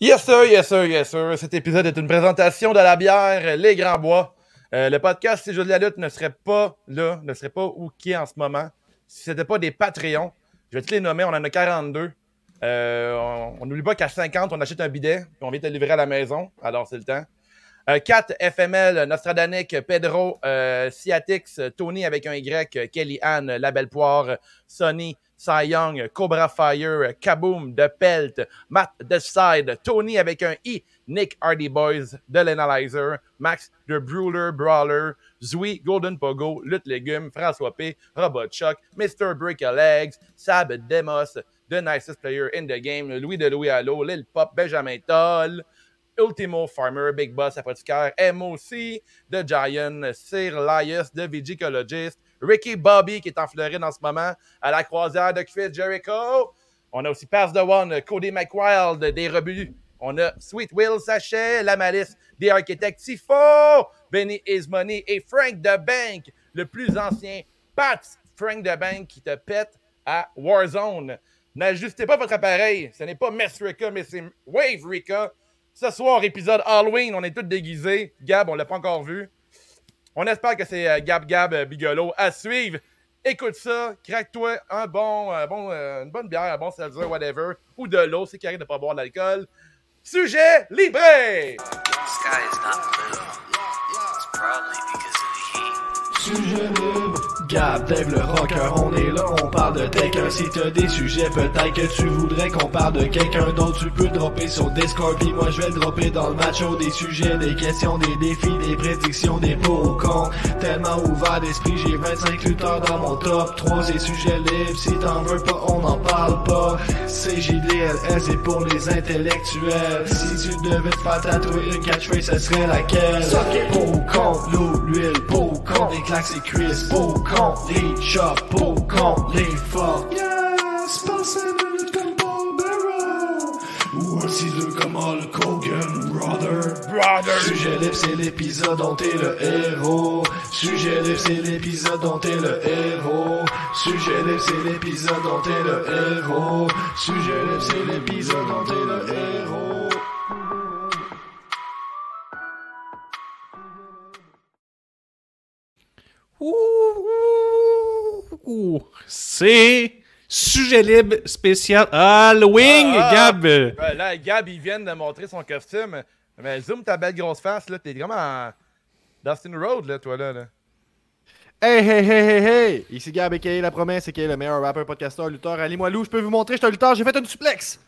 Yes sir, yes sir, yes sir. Cet épisode est une présentation de la bière Les Grands Bois. Euh, le podcast Si je de la lutte ne serait pas là, ne serait pas où qui est en ce moment. Si ce n'était pas des Patreons, je vais te les nommer, on en a 42. Euh, on n'oublie pas qu'à 50, on achète un bidet, puis on vient te livrer à la maison. Alors c'est le temps. 4 FML, Nostradanic, Pedro, euh, Ciatix, Tony avec un Y, Kelly Ann, La Belle Poire, Sonny, Cy Young, Cobra Fire, Kaboom, The Pelt, Matt The Side, Tony avec un I, Nick Hardy Boys, The L'Analyzer, Max The Brawler, Brawler, Zui, Golden Pogo, Lutte Légumes, François P, Robot Chuck, Mr. Break Legs, Sab Demos, The Nicest Player in the Game, Louis de Louis Allo, Lil Pop, Benjamin Toll, Ultimo Farmer, Big Boss, apothicaire, MOC, The Giant, Sir Lias, The Vigicologist, Ricky Bobby qui est en Floride en ce moment, à la croisière de Chris Jericho. On a aussi Pass the One, Cody McWild, des rebuts. On a Sweet Will Sachet, La Malice, des architectes Tifo, Benny Is Money et Frank the Bank, le plus ancien Pat Frank the Bank qui te pète à Warzone. N'ajustez pas votre appareil, ce n'est pas Mess Rika, mais c'est Wave Rika. Ce soir, épisode Halloween, on est tous déguisés. Gab, on l'a pas encore vu. On espère que c'est euh, Gab Gab euh, Bigolo à suivre. Écoute ça, craque-toi un bon, euh, bon, une bonne bière, un bon seltzer, whatever, ou de l'eau, c'est carré de pas boire de l'alcool. Sujet libre! Sujet libre. Gab, Dave le rocker, on est là, on parle de quelqu'un. Si t'as des sujets, peut-être que tu voudrais qu'on parle de quelqu'un d'autre. Tu peux dropper sur Discord, puis moi je vais dropper dans le macho. Des sujets, des questions, des défis, des prédictions, des pour ou contre. Tellement ouvert d'esprit, j'ai 25 lutteurs dans mon top 3. C'est sujet libre, si t'en veux pas, on n'en parle pas. C'est JDLS, c'est pour les intellectuels. Si tu devais te faire tatouer une catchphrase, ce serait laquelle? Pour ou contre, l'eau, l'huile, pour ou contre, les claques, c'est Chris, pour les chapeaux, contre, les fuck. Yes, passez Paul Bearer. Ou aussi deux comme Hulk Hogan, brother. Brother! Sujet libre, c'est l'épisode dont t'es le héros. Sujet libre, c'est l'épisode dont t'es le héros. Sujet libre, c'est l'épisode dont t'es le héros. Sujet libre, c'est l'épisode dont t'es le héros. C'est sujet libre spécial Halloween, Ah, ah. Gab. Ouais, là, Gab, il vient de montrer son costume. Mais zoom ta belle grosse face, là. T'es vraiment en Dustin Road, là, toi, là. là. Hey, hey, hey, hey, hey! Ici Gab, a.k.a. La Promesse, a.k.a. le meilleur rappeur, podcasteur, lutteur. Allez-moi loup, je peux vous montrer, je suis un lutteur, j'ai fait une suplex!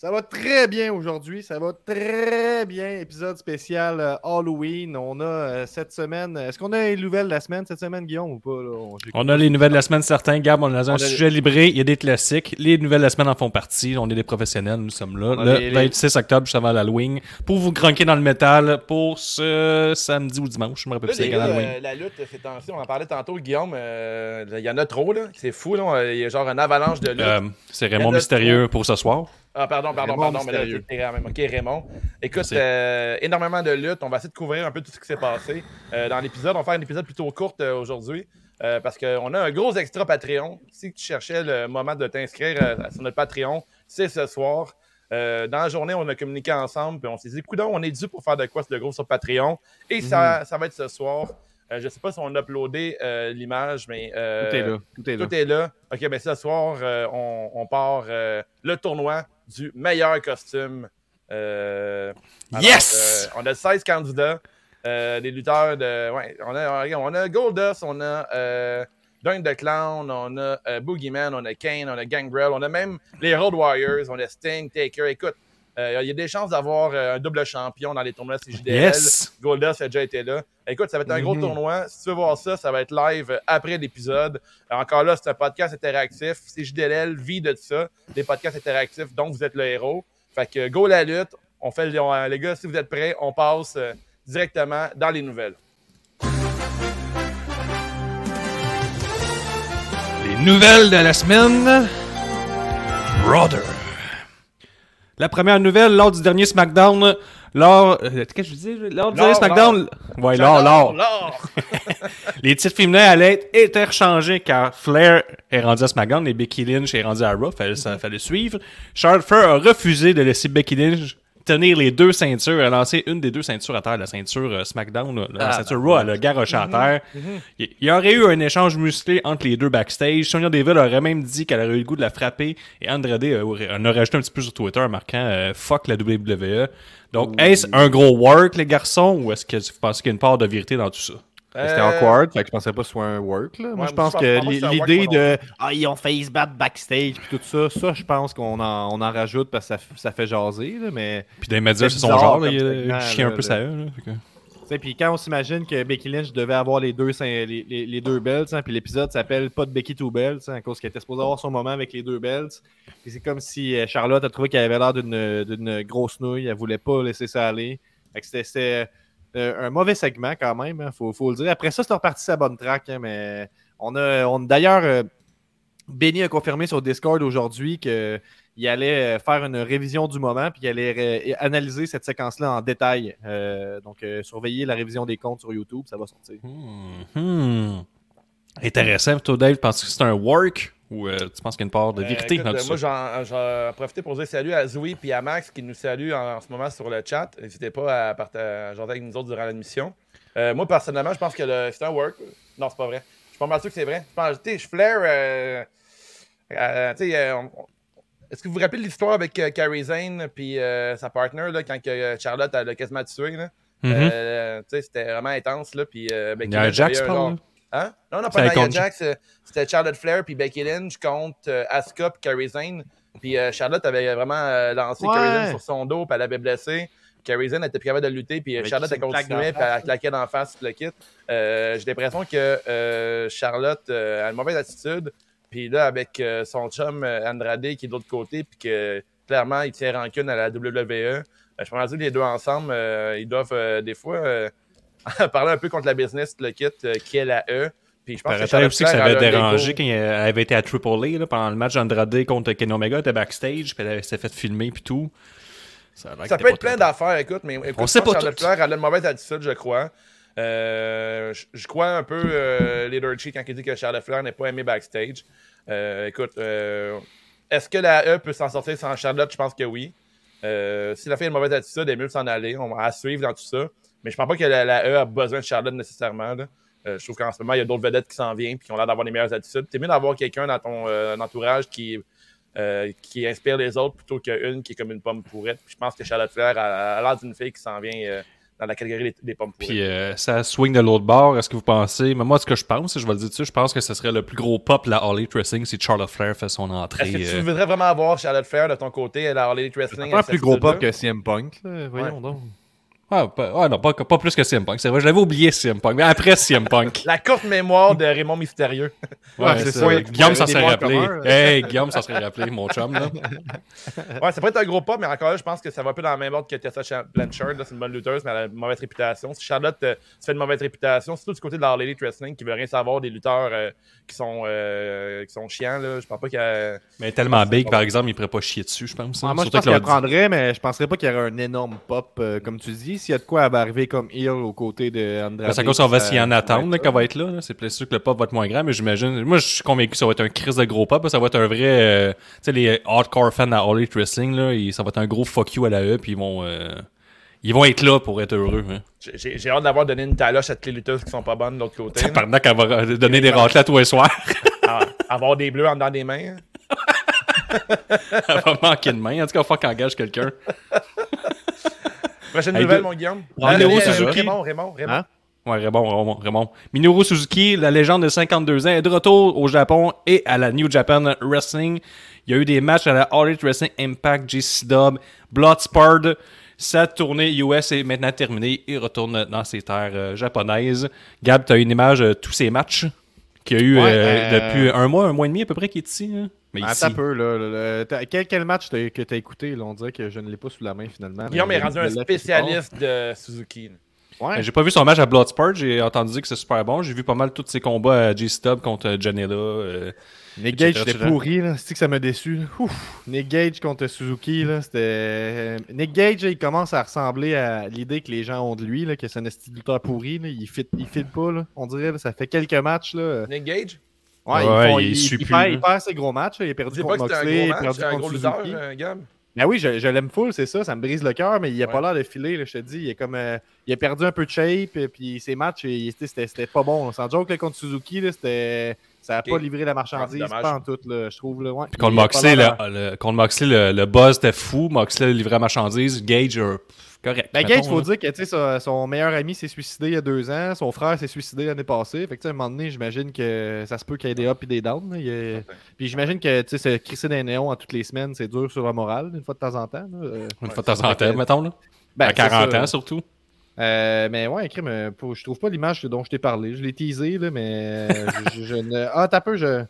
Ça va très bien aujourd'hui, ça va très bien. Épisode spécial euh, Halloween. On a euh, cette semaine. Est-ce qu'on a les nouvelles de la semaine cette semaine, Guillaume, ou pas? Là? On, a les nouvelles de la semaine, certains. Gab, on a un a- sujet libré. Il y a des classiques. Les nouvelles de la semaine en font partie. On est des professionnels, nous sommes là. On a Le les- les- 26 octobre, juste avant l'Halloween. Pour vous cranker dans le métal pour ce samedi ou dimanche. Je me rappelle c'est euh, la lutte, ces temps-ci, on en parlait tantôt, Guillaume. euh, Il y en a trop, là. C'est fou, là. Il y a genre une avalanche de lutte. Euh, c'est Raymond a Mystérieux pour ce soir. Ah, pardon, pardon, Raymond pardon. Mais là, même- Ok, Raymond. Écoute, euh, énormément de luttes. On va essayer de couvrir un peu tout ce qui s'est passé euh, dans l'épisode. On va faire un épisode plutôt court euh, aujourd'hui euh, parce qu'on a un gros extra Patreon. Si tu cherchais le moment de t'inscrire euh, sur notre Patreon, c'est ce soir. Euh, dans la journée, on a communiqué ensemble puis on s'est dit, coudon, on est dû pour faire de quoi de gros sur Patreon. Et ça, ça va être ce soir. Euh, je sais pas si on a uploadé euh, l'image, mais. euh, Tout est là, tout est là. tout est là. OK, ben ce soir, euh, on, on part euh, le tournoi du meilleur costume. Euh, alors, Yes! euh, on a 16 candidats. euh, des lutteurs de. Ouais, on a, on a Goldust, on a Dunk the Clown, on a Boogeyman, on a Kane, on a Gangrel, on a même les Road Warriors, on a Sting, Taker. Écoute, il y a des chances d'avoir un double champion dans les tournois CJDL. Yes! Goldust a déjà été là. Écoute, ça va être un gros Mhm. tournoi. Si tu veux voir ça, ça va être live après l'épisode. Encore là, c'est un podcast interactif. CJDL vit de ça. Des podcasts interactifs, donc vous êtes le héros. Fait que go la lutte. On fait le- on- les gars, si vous êtes prêts, on passe euh, directement dans les nouvelles. Les nouvelles de la semaine. Brother. La première nouvelle, lors du dernier SmackDown, lors. euh, Qu'est-ce que je dis Lors du SmackDown? Ouais, lors. lors. Les titres féminins allaient être interchangés car Flair est rendu à SmackDown et Becky Lynch est rendu à Raw. Fallait, ça, fallait suivre. Charlotte Flair a refusé de laisser Becky Lynch tenir les deux ceintures, a lancé une des deux ceintures à terre, la ceinture euh, SmackDown, la Ah, ceinture ben, Raw, elle a garoché à terre. Il il y aurait eu un échange musclé entre les deux backstage. Sonia Deville aurait même dit qu'elle aurait eu le goût de la frapper et Andrade euh, en aurait ajouté un petit peu sur Twitter en marquant euh, fuck la WWE. Donc, est-ce un gros work, les garçons, ou est-ce que vous pensez qu'il y a une part de vérité dans tout ça? C'était awkward, fait que je pensais pas que ce soit un work. Là. Moi, Ouais, je pense je pense- que l'idée de Ah, ils ont fait se battre backstage puis tout ça, ça, je pense qu'on en, on en rajoute parce que ça, fait jaser. Là, mais, Puis dans les médias, C'est son genre, là, il segment, il chie un là, peu là. ça eux. là, que- puis quand on s'imagine que Becky Lynch devait avoir les deux, les, les- les deux belts, hein, puis l'épisode s'appelle pas de Becky Two Belts, hein, à cause qu'elle était supposée avoir son moment avec les deux belts. Puis c'est comme si euh, Charlotte a trouvé qu'elle avait l'air d'une d'une grosse nouille, elle voulait pas laisser ça aller. Fait que C'était euh, un mauvais segment quand même, hein, faut, le dire. Après ça, c'est reparti sa bonne track, hein, mais on a, on, d'ailleurs, euh, Benny a confirmé sur Discord aujourd'hui qu'il allait euh, faire une révision du moment puis qu'il allait ré- analyser cette séquence-là en détail. Euh, donc, euh, surveiller la révision des comptes sur YouTube, ça va sortir. Hmm, hmm. Intéressant. Toi, Dave, penses que c'est un work? Ou euh, tu penses qu'il y a une part de Euh, vérité écoute, dans euh, tout moi, ça? j'en j'en profite pour dire salut à Zoé et à Max qui nous saluent en, en ce moment sur le chat. N'hésitez pas à partager avec nous autres durant l'émission. Euh, moi, personnellement, je pense que c'est un work. Non, c'est pas vrai. Je suis pas mal sûr que c'est vrai. Je pense, tu sais, je flaire. euh, euh, euh, est-ce que vous vous rappelez de l'histoire avec euh, Carrie Zane puis euh, sa partner là, quand que, euh, Charlotte elle l'a quasiment tué? Là? Euh, tu sais, c'était vraiment intense. Là, puis, euh, Lynch Jax, avait eu un genre- Hein? Non, non, pas Nia contre- Jax. euh, C'était Charlotte Flair puis Becky Lynch contre euh, Asuka puis Carrie Zane. Puis euh, Charlotte avait vraiment euh, lancé Ouais. Carrie Zane sur son dos puis elle avait blessé. Carrie Zane était plus capable de lutter puis euh, Charlotte a d'en puis elle face. claquait d'en face tout le kit. Euh, J'ai l'impression que euh, Charlotte euh, a une mauvaise attitude. Puis là, avec euh, son chum Andrade qui est de l'autre côté puis que clairement il tient rancune à la WWE. je pense que les deux ensemble, euh, ils doivent euh, des fois euh, parler un peu contre la business, le kit euh, qui est la E. Puis je pense que aussi ça avait elle a dérangé quand elle avait été à Triple A là, pendant le match d'Andrade contre Kenny Omega, elle était backstage, puis elle s'est fait filmer puis tout. Ça, a peut être plein d'affaires, écoute, mais écoute, On sait pas tout. Flair, elle a une mauvaise attitude, je crois. Euh, je, je crois un peu euh, Leader Chi quand il dit que Charlotte Flair n'est pas aimé backstage. Euh, écoute, est-ce que la E peut s'en sortir sans Charlotte? Je pense que oui. Si la fille a une mauvaise attitude, il est mieux de s'en aller. On va la suivre dans tout ça. Mais je pense pas que la, la E a besoin de Charlotte nécessairement. là. Euh, je trouve qu'en ce moment, il y a d'autres vedettes qui s'en viennent et qui ont l'air d'avoir les meilleures attitudes. C'est mieux d'avoir quelqu'un dans ton euh, entourage qui, euh, qui inspire les autres plutôt qu'une qui est comme une pomme pourrette. Puis je pense que Charlotte Flair a, a l'air d'une fille qui s'en vient euh, dans la catégorie des, des pommes pourrettes. Puis euh, ça swing de l'autre bord, est-ce que vous pensez, mais moi ce que je pense, je vais le dire dessus, je pense que ce serait le plus gros pop la Elite Wrestling si Charlotte Flair fait son entrée. Est-ce que tu euh, voudrais vraiment avoir Charlotte Flair de ton côté la All Elite C'est un plus gros pop que CM Punk, là. voyons Ouais. donc. Ah, pas, ouais, non, pas, pas plus que CM Punk. C'est vrai, je l'avais oublié CM Punk, mais après CM Punk. La courte mémoire de Raymond Mystérieux. Ouais, c'est c'est ça. ça. Guillaume s'en serait rappelé. communs. Hey, Guillaume s'en serait rappelé, mon chum, là. Ouais, ça pourrait être un gros pas, mais encore là, je pense que ça va un peu dans la même ordre que Tessa Cha- Blanchard. C'est une bonne lutteuse, mais elle a une mauvaise réputation. Si Charlotte euh, se fait une mauvaise réputation, surtout du côté de la All Elite Wrestling qui veut rien savoir des lutteurs euh, qui, sont, euh, qui sont chiants, là, je pense pas qu'elle. Mais tellement big, par exemple, il pourrait pas chier dessus, je pense. Ah, hein. moi, je pense que qu'elle leur- prendrait, mais je penserais pas qu'il y aurait un énorme pop, euh, comme tu dis. S'il y a de quoi, elle va arriver comme heel aux côtés de Andrade. Ben, c'est à cause qu'on va s'y en ça- attendre ouais, qu'elle va être là. là. C'est plus sûr que le pop va être moins grand, mais j'imagine. Moi, je suis convaincu que ça va être un crise de gros pop. Ça va être un vrai. euh, tu sais, les hardcore fans de All Elite Wrestling, là, ils- ça va être un gros fuck you à la E, puis ils vont. euh, ils vont être là pour être heureux. Hein. J'ai- hâte d'avoir donné une taloche à toutes les lutteuses qui sont pas bonnes de l'autre côté. là. Pendant qu'elle va euh, donner des raclets à tous les soirs, Ah, avoir des bleus en dedans des mains. hein. elle va manquer de main. En tout cas, il faut qu'elle engage quelqu'un. Prochaine Hey, nouvelle, mon Guillaume. Rendez-vous, Euh, Suzuki. Raymond, Raymond, Raymond. Hein? Ouais, Raymond, Raymond, Raymond. Minoru Suzuki, la légende de 52 ans, est de retour au Japon et à la New Japan Wrestling. Il y a eu des matchs à la All Elite Wrestling Impact, JC Dub, Bloodsport. Sa tournée US est maintenant terminée. Il retourne dans ses terres euh, japonaises. Gab, tu as une image de tous ces matchs? Qu'il y a eu Ouais, euh, euh, depuis un mois, un mois et demi à peu près qui est ici. hein. Mais ici. Attends un peu, là. là, là. T'as- Quel, quel match t'as- que t'as écouté? Là? On dirait que je ne l'ai pas sous la main, finalement. Guillaume Mais est rendu un spécialiste de Suzuki. Ouais. Euh, J'ai pas vu son match à Bloodsport, j'ai entendu dire que c'est super bon. J'ai vu pas mal tous ses combats à J-Stub contre Janela. euh, Nick Gage, c'était etc. pourri, là. C'est que ça m'a déçu. Ouf. Nick Gage contre Suzuki, là, c'était... euh, Nick Gage, il commence à ressembler à l'idée que les gens ont de lui, là, que c'est un lutteur pourri, là. Il fit, il fit pas, là. On dirait, là, ça fait quelques matchs, là. Nick Gage? Ouais, Ouais, ils font- il il, il plus, perd, il perd ses gros matchs, là. Il a perdu contre Moxley, il gros a match, perdu un contre gros lutteur, Suzuki. euh, Gab. Ben oui, je, je l'aime full, c'est ça. Ça me brise le cœur, mais il a Ouais. pas l'air de filer, là, je te dis. Il, est comme, euh, il a perdu un peu de shape, et puis ses matchs, il- c'était pas bon. Sans joke, là, contre Suzuki, là, c'était- ça n'a pas livré la marchandise, Ah, pas en tout, là, je trouve. Là, ouais. Puis contre Moxley, le, le- contre Moxley, le, le buzz était fou. Moxley livrait la marchandise. Gage, euh, pff, correct. Ben, Gage, il faut là. dire que son, son meilleur ami s'est suicidé il y a deux ans, son frère s'est suicidé l'année passée. Fait que, à un moment donné, j'imagine que ça se peut qu'il y ait des ups et des downs. Puis j'imagine que se crisser des néons à toutes les semaines, c'est dur sur le moral, une fois de temps en temps. là. Euh, Une fois de temps en temps, mettons. Là. ben, à c'est 40 ça. ans, surtout. Euh, mais ouais, crime, euh, pour- je trouve pas l'image dont je t'ai parlé. Je l'ai teasé, là, mais euh, je, je ne. Ah, t'as peu, je,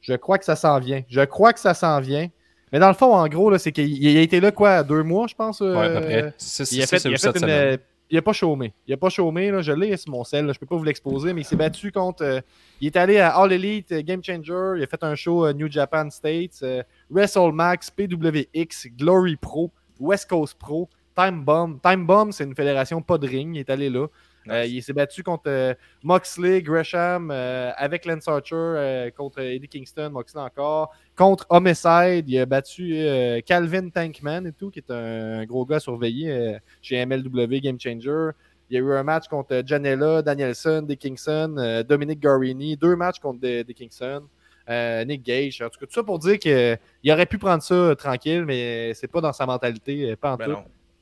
je crois que ça s'en vient. Je crois que ça s'en vient. Mais dans le fond, en gros, là, c'est qu'il il a été là, quoi, deux mois, je pense. Ouais, à peu près. Il a fait, il a fait une, il a pas chômé. Il a pas chômé. Là, je l'ai sur mon sel. là, je peux pas vous l'exposer, mais il s'est battu contre. euh, il est allé à All Elite Game Changer. Il a fait un show euh, New Japan States, euh, WrestleMax, PWX, Glory Pro, West Coast Pro, Time Bomb. Time Bomb, c'est une fédération pas de ring. Il est allé là. Euh, il s'est battu contre euh, Moxley, Gresham, euh, avec Lance Archer, contre Eddie Kingston, Moxley encore, contre Homicide. Il a battu Calvin Tankman et tout, qui est un, gros gars surveillé chez MLW Game Changer. Il y a eu un match contre Janela, Danielson, Dickinson, Dominic Garini, deux matchs contre Dickinson, euh, Nick Gage. En tout cas, tout ça pour dire qu'il aurait pu prendre ça euh, tranquille, mais c'est pas dans sa mentalité, euh, pas en Ben tout.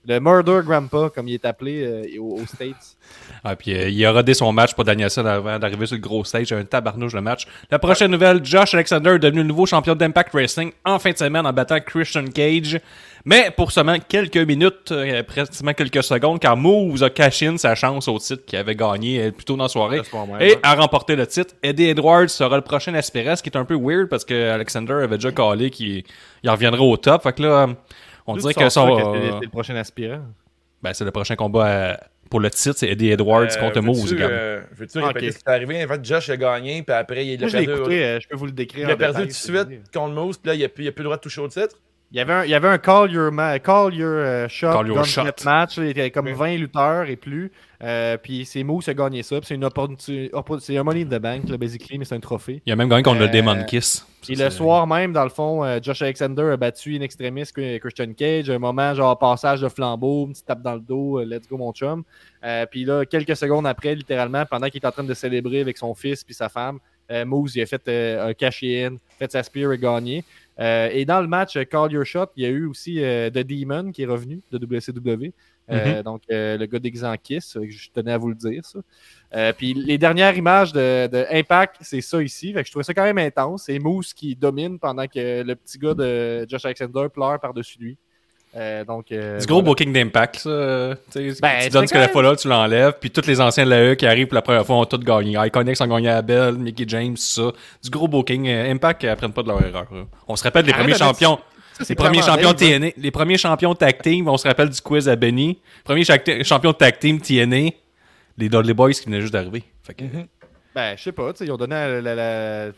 Le Murder Grandpa, comme il est appelé euh, aux, aux States. Ah, puis euh, il a rodé son match pour Danielson avant d'arriver sur le gros stage. Un tabarnouche le match. La prochaine nouvelle, Josh Alexander est devenu le nouveau champion d'Impact Wrestling en fin de semaine en battant Christian Cage. Mais pour seulement quelques minutes, euh, pratiquement quelques secondes, car Moose a caché in sa chance au titre qu'il avait gagné euh, plus tôt dans la soirée. Même, et a remporté le titre. Eddie Edwards sera le prochain aspirant, ce qui est un peu weird parce que Alexander avait déjà calé qu'il il reviendrait au top. Fait que là, euh, on dirait que son, euh, t'es le prochain aspirant. ben, c'est le prochain combat pour le titre, c'est Eddie Edwards Euh, contre Moose. euh, Veux-tu répéter ok. ce qui est arrivé? En fait, Josh a gagné, puis après, il Moi, a je perdu. écouté, euh, je peux vous le décrire. Il a perdu tout de suite contre Moose, puis là, il n'a plus, il a plus le droit de toucher au titre. Il y avait un, il y avait un call your, ma- call your euh, shot, Call your gun shot. threat match. Il était comme Oui. 20 lutteurs et plus. Euh, puis c'est Moose qui a gagné ça. puis C'est une opportunité. oppo- C'est un money in the bank, là, basically, mais c'est un trophée. Il a même gagné contre euh, le Demon Kiss. Et le soir même, dans le fond, euh, Josh Alexander a battu in extremis que- Christian Cage. Un moment, genre passage de flambeau, une petite tape dans le dos, euh, let's go mon chum. Euh, puis là, quelques secondes après, littéralement, pendant qu'il est en train de célébrer avec son fils puis sa femme, euh, Moose il a fait euh, un cash-in, fait sa spear et gagné. Euh, et dans le match euh, Call Your Shot, il y a eu aussi euh, The Demon qui est revenu de WCW. Euh, Donc, le gars déguisé en Kiss, je tenais à vous le dire, ça. Puis les dernières images de, de Impact, c'est ça ici. Fait que je trouvais ça quand même intense. C'est Moose qui domine pendant que le petit gars de Josh Alexander pleure par-dessus lui. Euh, donc, euh, Du gros voilà. booking d'impact, ça. tu Ben, tu donnes ce que la fois là, tu l'enlèves, puis tous les anciens de l'AE qui arrivent pour la première fois ont tous gagné. Iconics ont gagné à Bell, Mickey James, ça. Du gros booking. euh, Impact, ils apprennent pas de leur erreur. là. On se rappelle des premiers champions. Ça, Les premiers champions. TNA, les premiers champions tag team, on se rappelle du quiz à Benny. Premier champion tag team TNA, les Dudley Boys qui venaient juste d'arriver. Fait que- Ben, je sais pas, tu sais, ils ont donné la. la- la-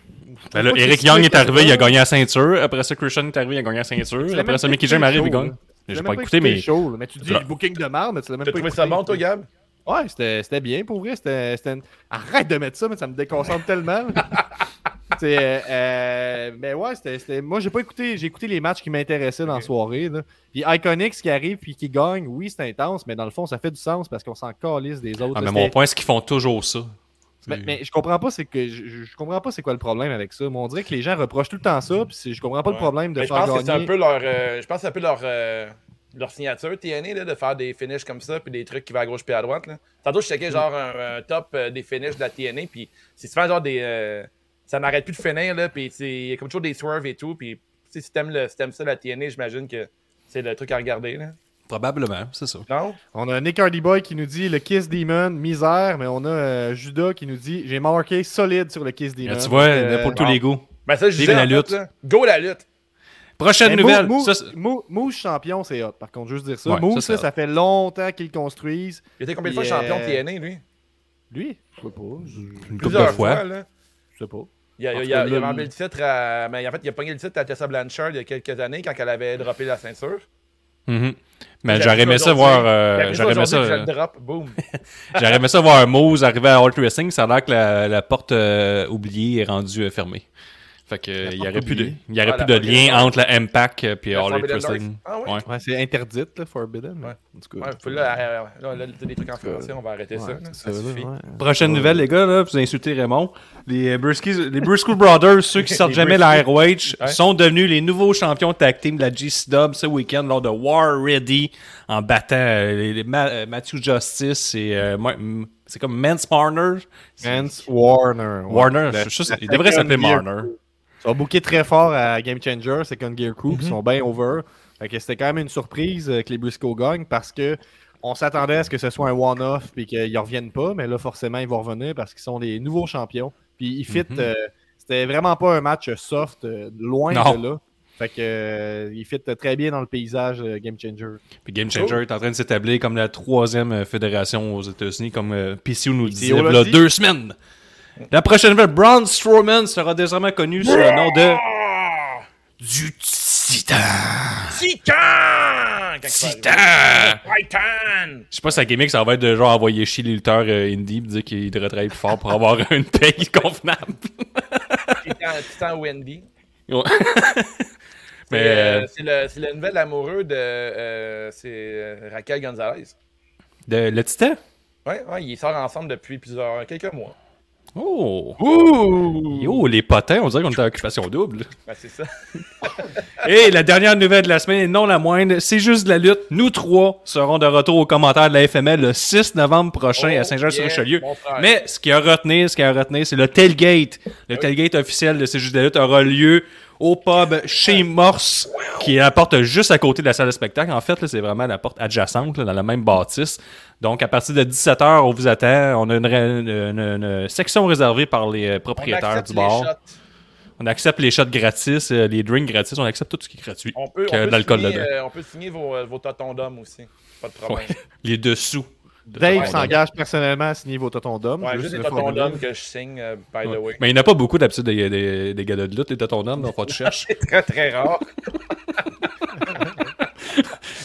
Ben là, Eric Young est arrivé, il a gagné la ceinture. Après ça, Christian est arrivé, il a gagné la ceinture. Tu Après ça, Mickey James arrive, il gagne. J'ai Tu pas écouté, mais. show, mais tu dis Là. le booking de marde, mais tu l'as même pas trouvé écouté. ça bon, toi, Gab? Ouais, c'était c'était bien pour vrai. C'était c'était une- Arrête de mettre ça, mais ça me déconcentre tellement. Euh, euh, mais ouais, c'était, c'était- moi j'ai pas écouté, j'ai écouté les matchs qui m'intéressaient dans la soirée. Là. Puis Iconics qui arrive puis qui gagne, oui, c'est intense, mais dans le fond, ça fait du sens parce qu'on s'en calisse des autres. Ah, là. mais mon point, c'est qu'ils font toujours ça. Mais, mais je comprends pas, c'est que je, comprends pas c'est quoi le problème avec ça. Moi, on dirait que les gens reprochent tout le temps ça, puis c'est- je comprends pas le problème de Mais je faire pense que c'est gagner. un peu leur. euh, je pense que c'est un peu leur. euh, leur signature TNA là, de faire des finishes comme ça puis des trucs qui vont à gauche puis à droite là. Tantôt je checkais genre un, un top euh, des finishes de la TNA puis c'est souvent genre des ça n'arrête plus de finir là puis c'est il y a comme toujours des swerves et tout puis si t'aimes le si t'aimes ça la TNA j'imagine que c'est le truc à regarder là. Probablement, c'est ça. Non? On a Nick Hardy Boy qui nous dit le Kiss Demon, misère, mais on a euh, Judas qui nous dit j'ai marqué solide sur le Kiss Demon. Tu vois, Euh, pour tous bon. les goûts. Ben ça je Vive disais la fait, lutte. go la lutte. Prochaine Mais nouvelle. Mou- Mou- Mou- champion, c'est hot. Par contre, juste dire ça. Ouais, Moose, ça, fait longtemps qu'ils construisent. Il était combien de fois Puis, champion euh, TNA lui? Lui, je sais pas. Je, une couple de Plusieurs fois. fois là. je sais pas. Il a, il a- il a- rempli le titre à. Mais en fait, il a pogné le titre à Tessa Blanchard il y a quelques années quand elle avait droppé la ceinture. Mhm. Mais J'ai j'aurais aimé ça voir. euh, J'aurais aimé ça. euh. J'aurais aimé ça voir Moose arriver à Alt Wrestling. Ça a l'air que la, la porte euh, oubliée est rendue euh, fermée. Fait que, il n'y aurait plus de, oublié. il y aurait Ah, plus de lien entre la Impact et puis All Elite. Wrestling. Ah ouais? Ouais. Ouais, c'est interdite, là, Forbidden. Ouais. En tout cas, Ouais, faut là, là, là, des trucs en français, on va arrêter ça. Là, Ça suffit. ouais. Prochaine nouvelle, les gars, là, vous insultez Raymond. Les euh, Brisky, les Briscoe Brothers, ceux qui sortent jamais la ROH, Ouais. sont devenus les nouveaux champions tag team de la G-Dub ce week-end lors de War Ready en battant euh, les, les Ma- euh, Matthew Justice et euh, c'est comme Mance Marner? Vance Warner. ouais. Warner, Le- je il devrait s'appeler Marner. Ils sont bookés très fort à Game Changer, Second Gear Crew, Mhm. puis ils sont bien over. Fait que c'était quand même une surprise euh, que les Briscoe gagnent parce que on s'attendait à ce que ce soit un one-off puis qu'ils reviennent pas, mais là forcément ils vont revenir parce qu'ils sont les nouveaux champions. Puis ils fit, Mhm. euh, c'était vraiment pas un match soft, euh, loin Non. de là. Fait que euh, ils fit très bien dans le paysage Game Changer. Puis Game Changer est en train de s'établir comme la troisième fédération aux États-Unis, comme PCO nous le disait il y a deux semaines. La prochaine nouvelle, Braun Strowman sera désormais connu sous le nom de du Titan. Titan! Titan! Titan! Je sais pas si sa gimmick, ça va être de genre envoyer chier les lutteurs euh, indie et dire qu'il devrait travailler plus fort pour avoir une paye convenable. Titan, Titan Wendy. Ouais. Mais Mais euh, c'est le, le nouvel amoureux de euh, c'est euh, Raquel Gonzalez. de, le Titan? Ouais, ouais, ils sortent ensemble depuis plusieurs quelques mois. Oh! Ouh! Yo, les potins, on dirait qu'on était en occupation double. Ben, c'est ça. Et la dernière nouvelle de la semaine, et non la moindre, c'est juste de la lutte. Nous trois serons de retour aux commentaires de la FML le 6 novembre prochain à Oh, Saint-Jean-sur-Richelieu. yeah. Mais ce qui a retenu, ce qui a retenu, c'est le tailgate. Le Oui. tailgate officiel de C'est juste de la lutte aura lieu au pub chez Morse, qui est la porte juste à côté de la salle de spectacle. En fait, là, c'est vraiment la porte adjacente, là, dans la même bâtisse. Donc, à partir de 17h, on vous attend. On a une, une- une- une section réservée par les euh, On propriétaires du les bar. shots. On accepte les shots gratis, euh, les drinks gratis, on accepte tout ce qui est gratuit. On peut, on l'alcool euh, on peut signer vos, vos d'hommes aussi. Pas de problème. Ouais. Les dessous. Dave s'engage personnellement à signer vos totons d'hommes. Ouais, juste juste des le totons d'hommes que je signe, euh, by the Ouais. way. Mais il n'y en a pas beaucoup d'habitude des, des, des gars de lutte, les totons d'hommes, donc faut que tu cherches. C'est très très rare.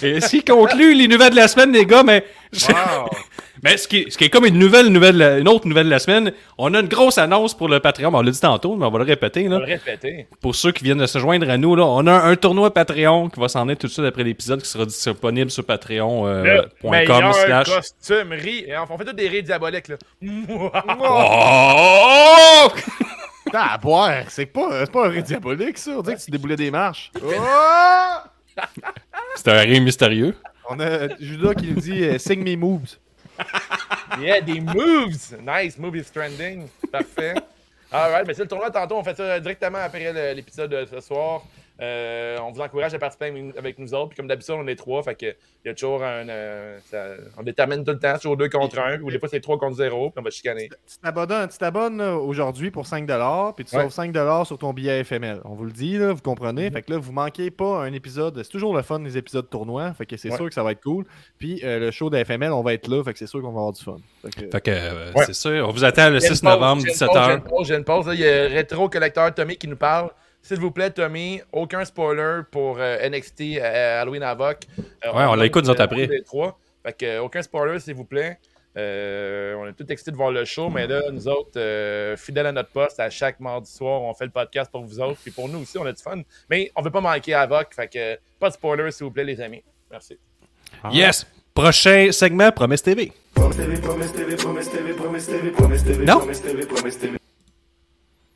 Et ce qui conclut les nouvelles de la semaine, les gars, mais. Mais ce qui, ce qui est comme une nouvelle, nouvelle, une autre nouvelle de la semaine, on a une grosse annonce pour le Patreon. Ben, on l'a dit tantôt, mais on va le répéter. On va le répéter. Pour ceux qui viennent de se joindre à nous, là, on a un tournoi Patreon qui va s'en aller tout de suite après l'épisode qui sera disponible sur patreon.com meilleur slash. costumerie. Et on fait tous des rires diaboliques, là. Oh! Putain, à boire, c'est pas, c'est pas un rire diabolique ça. On dirait que tu déboulais des marches. Oh! C'est un rire mystérieux. On a Judas qui nous dit euh, Sing me moves. Yeah, des moves! Nice, move is trending. Parfait. Alright, mais c'est le tournoi tantôt, on fait ça directement après l'épisode de ce soir. Euh, on vous encourage à participer avec- nous autres. Puis comme d'habitude, on est trois. Fait que il y a toujours un. euh, ça- on détermine tout le temps, c'est toujours deux contre un. Ou des fois, c'est trois contre zéro. Puis on va chicaner. Tu t'abonnes, tu t'abonnes là, aujourd'hui pour 5$, puis tu Ouais. sauves 5$ sur ton billet FML. On vous le dit, là, vous comprenez. Fait que là, vous manquez pas un épisode. C'est toujours le fun, les épisodes tournois. Fait que c'est Ouais. sûr que ça va être cool. Puis euh, le show de FML, on va être là. Fait que c'est sûr qu'on va avoir du fun. Fait que- Fait que, euh, Ouais. c'est ça. On vous attend le J'ai 6 une pause, novembre, j'ai une pause, 17h. J'ai une pause. Il y a Retro Collector Tommy qui nous parle. S'il vous plaît, Tommy, aucun spoiler pour euh, NXT euh, Halloween Havoc. Euh, Ouais, on l'écoute, nous autres, après. Fait que, euh, aucun spoiler, s'il vous plaît. Euh, on est tout excités de voir le show, mais là, nous autres, euh, fidèles à notre poste, à chaque mardi soir, on fait le podcast pour vous autres. Puis pour nous aussi, on a du fun. Mais on veut pas manquer Havoc. Fait que, pas de spoiler, s'il vous plaît, les amis. Merci. Yes! Prochain segment, Promesse TV. Non?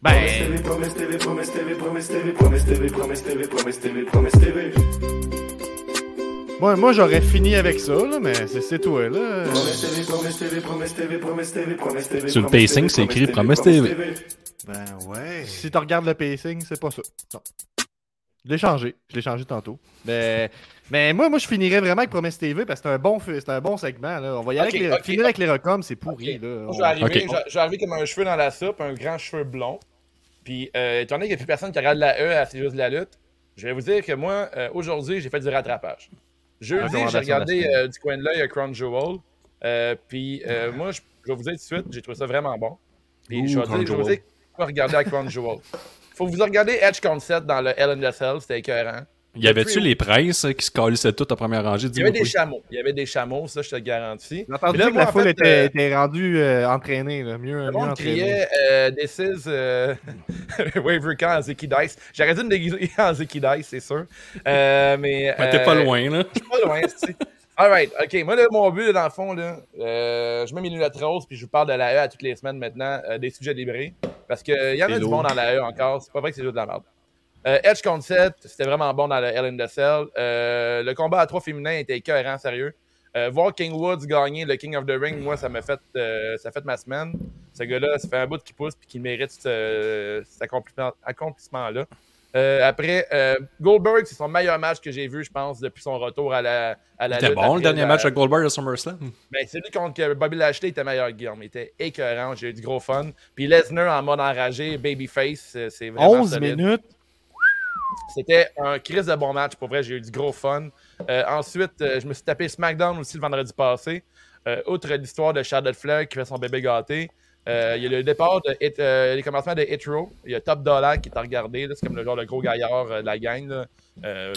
Ben, moi, moi j'aurais fini avec ça, là, mais c'est c'est toi, là. Sur le pacing, c'est écrit Promesse TV. Ben ouais. Si tu regardes le pacing, c'est pas ça. Non. Je l'ai changé. Je l'ai changé tantôt. Mais, mais moi, moi, je finirais vraiment avec Promesse TV parce que c'est un bon, c'est un bon segment. Là. On va y aller avec les, ok, finir avec les recoms, c'est pourri. Là. Moi, je vais arriver, Ok. je vais- je vais arriver comme un cheveu dans la soupe, un grand cheveu blond. Puis, euh, étant donné qu'il n'y a plus personne qui regarde la E à juste de la lutte, je vais vous dire que moi, euh, aujourd'hui, j'ai fait du rattrapage. Jeudi, j'ai regardé euh, du coin de l'œil Crown Jewel. Puis, moi, je, je vais vous dire tout de suite, j'ai trouvé ça vraiment bon. Puis, Ouh, je vais Crown dire, je vais vous dire quoi regarder à Crown Jewel. Faut que vous regarder Edge Concept dans le Hell in the Cell, c'était écœurant. Y avait-tu les princes euh, qui se calissaient tout en première rangée? Il y avait des oui. chameaux. Il y avait des chameaux, ça, je te le garantis. J'ai entendu Puis là, dire que moi, la en foule fait, était, euh, était rendue euh, entraînée, là, mieux, Le mieux monde entraînée. criait euh, This is euh, en Zeki Dice. J'aurais dû me déguiser en Zeki Dice, c'est sûr. Euh, mais. Mais t'es pas euh, loin, là. Je suis pas loin, tu sais. Alright, ok. Moi, là, mon but, là, dans le fond, là, euh, je mets mes lunettes roses, puis je vous parle de la E à toutes les semaines maintenant, euh, des sujets libérés. Parce qu'il y en a du bon dans la E encore. C'est pas vrai que c'est juste de la merde. Euh, Edge Concept, c'était vraiment bon dans le Hell in the Cell. Euh, le combat à trois féminins était écœurant, sérieux. Euh, voir King Woods gagner le King of the Ring, moi, ça m'a fait, euh, ça fait ma semaine. Ce gars-là, ça fait un bout qui pousse puis qui mérite ce- cet accomplissement- accomplissement-là. Euh, après, euh, Goldberg, c'est son meilleur match que j'ai vu, je pense, depuis son retour à la, à la C'était bon, le dernier la- match de Goldberg à SummerSlam. ben, celui contre Bobby Lashley était meilleur, Guillaume. Il était écœurant. J'ai eu du gros fun. Puis Lesnar en mode enragé, babyface, euh, c'est vraiment 11 solide. minutes. C'était un crise de bon match. Pour vrai, j'ai eu du gros fun. Euh, ensuite, euh, je me suis tapé SmackDown aussi le vendredi passé. Euh, outre l'histoire de Charlotte Flair qui fait son bébé gâté, euh, il y a le départ de Hit- euh, les commencements de Hit Row. Il y a Top Dollar qui est à regarder. C'est comme le genre gros gaillard euh, de la gang.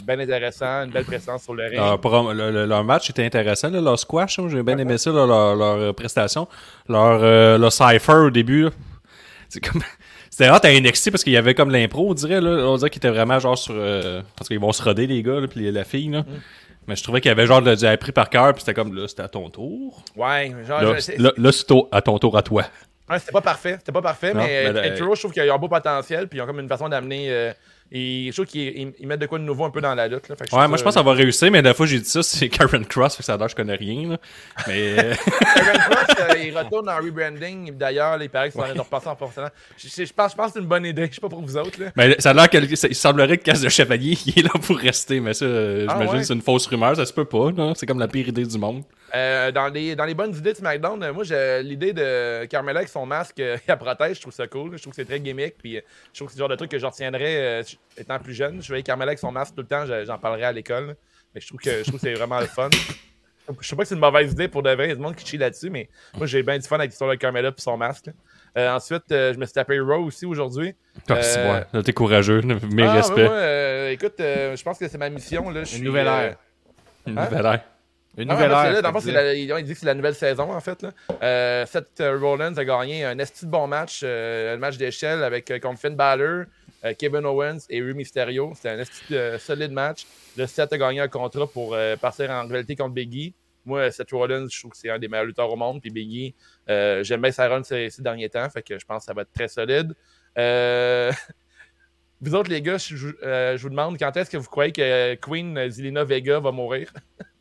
bien intéressant, une belle présence sur le ring. Leur, prom- le- le- leur match était intéressant, là, leur squash. là. J'ai bien aimé ça, là, leur, leur, prestation. Leur, leur cypher au début. C'est comme. C'était hot à NXT parce qu'il y avait comme l'impro, on dirait. Là. On dirait qu'ils étaient vraiment genre sur. parce qu'ils vont se roder, les gars, puis la fille. Mm. Là. Mais je trouvais qu'il y avait genre de, du appris par cœur, puis c'était comme là, c'était à ton tour. Ouais, genre, Là, je- là, là, c'est à ton tour à toi. Ouais, c'était pas parfait, c'était pas parfait, Non, mais, mais euh, Row, je trouve qu'ils ont un beau potentiel, puis ils ont comme une façon d'amener. Et je trouve qu'ils ils- ils mettent de quoi de nouveau un peu dans la lutte. Là, Fait que Ouais, moi je pense que ça va réussir, mais la fois que j'ai dit ça, c'est Karen Cross, fait que ça a que je connais rien. Là. Mais. euh, Karen Cross, euh, il retourne en rebranding. D'ailleurs, il paraît sont en train de repasser en professionnel. Je, je- je pense, je pense que c'est une bonne idée. Je sais pas pour vous autres. Là. Mais ça a l'air que ça- il semblerait que Casse de Chevalier il est là pour rester, mais ça, euh, Ah j'imagine ouais? que c'est une fausse rumeur, ça se peut pas, c'est comme la pire idée du monde. Euh, dans, les, dans les bonnes idées de SmackDown, moi, j'ai l'idée de Carmella avec son masque, euh, elle protège, je trouve ça cool. Je trouve que c'est très gimmick, puis je trouve que c'est le genre de truc que je retiendrais euh, étant plus jeune. Je voyais Carmella avec son masque tout le temps, je- j'en parlerais à l'école. Mais je trouve que je trouve que c'est vraiment le fun. Je sais pas que c'est une mauvaise idée pour de vrai, il y a du monde qui chie là-dessus, mais moi j'ai bien du fun avec l'histoire de Carmella et son masque. Euh, ensuite, euh, je me suis tapé Raw aussi aujourd'hui. Ah, Euh, bon. T'es courageux, mes Ah, respects. ouais, euh, écoute, euh, je pense que c'est ma mission. Là. Je suis, nouvelle ère. Une hein? nouvelle ère. Une Ah, nouvelle ouais, parce que ère. dans le la- il il dit que c'est la nouvelle saison, en fait. Là. Euh, Seth Rollins a gagné un esti de bon match, euh, un match d'échelle avec euh, contre Finn Balor, euh, Kevin Owens et Rey Mysterio. C'était un solide match. Le Seth a gagné un contrat pour euh, partir en rivalité contre Biggie. Moi, Seth Rollins, je trouve que c'est un des meilleurs lutteurs au monde. Puis Biggie, euh, j'aime bien sa run ces, ces derniers temps. Fait que je pense que ça va être très solide. Euh, Vous autres, les gars, je, je- euh, je vous demande quand est-ce que vous croyez que euh, Queen euh, Zelina Vega va mourir?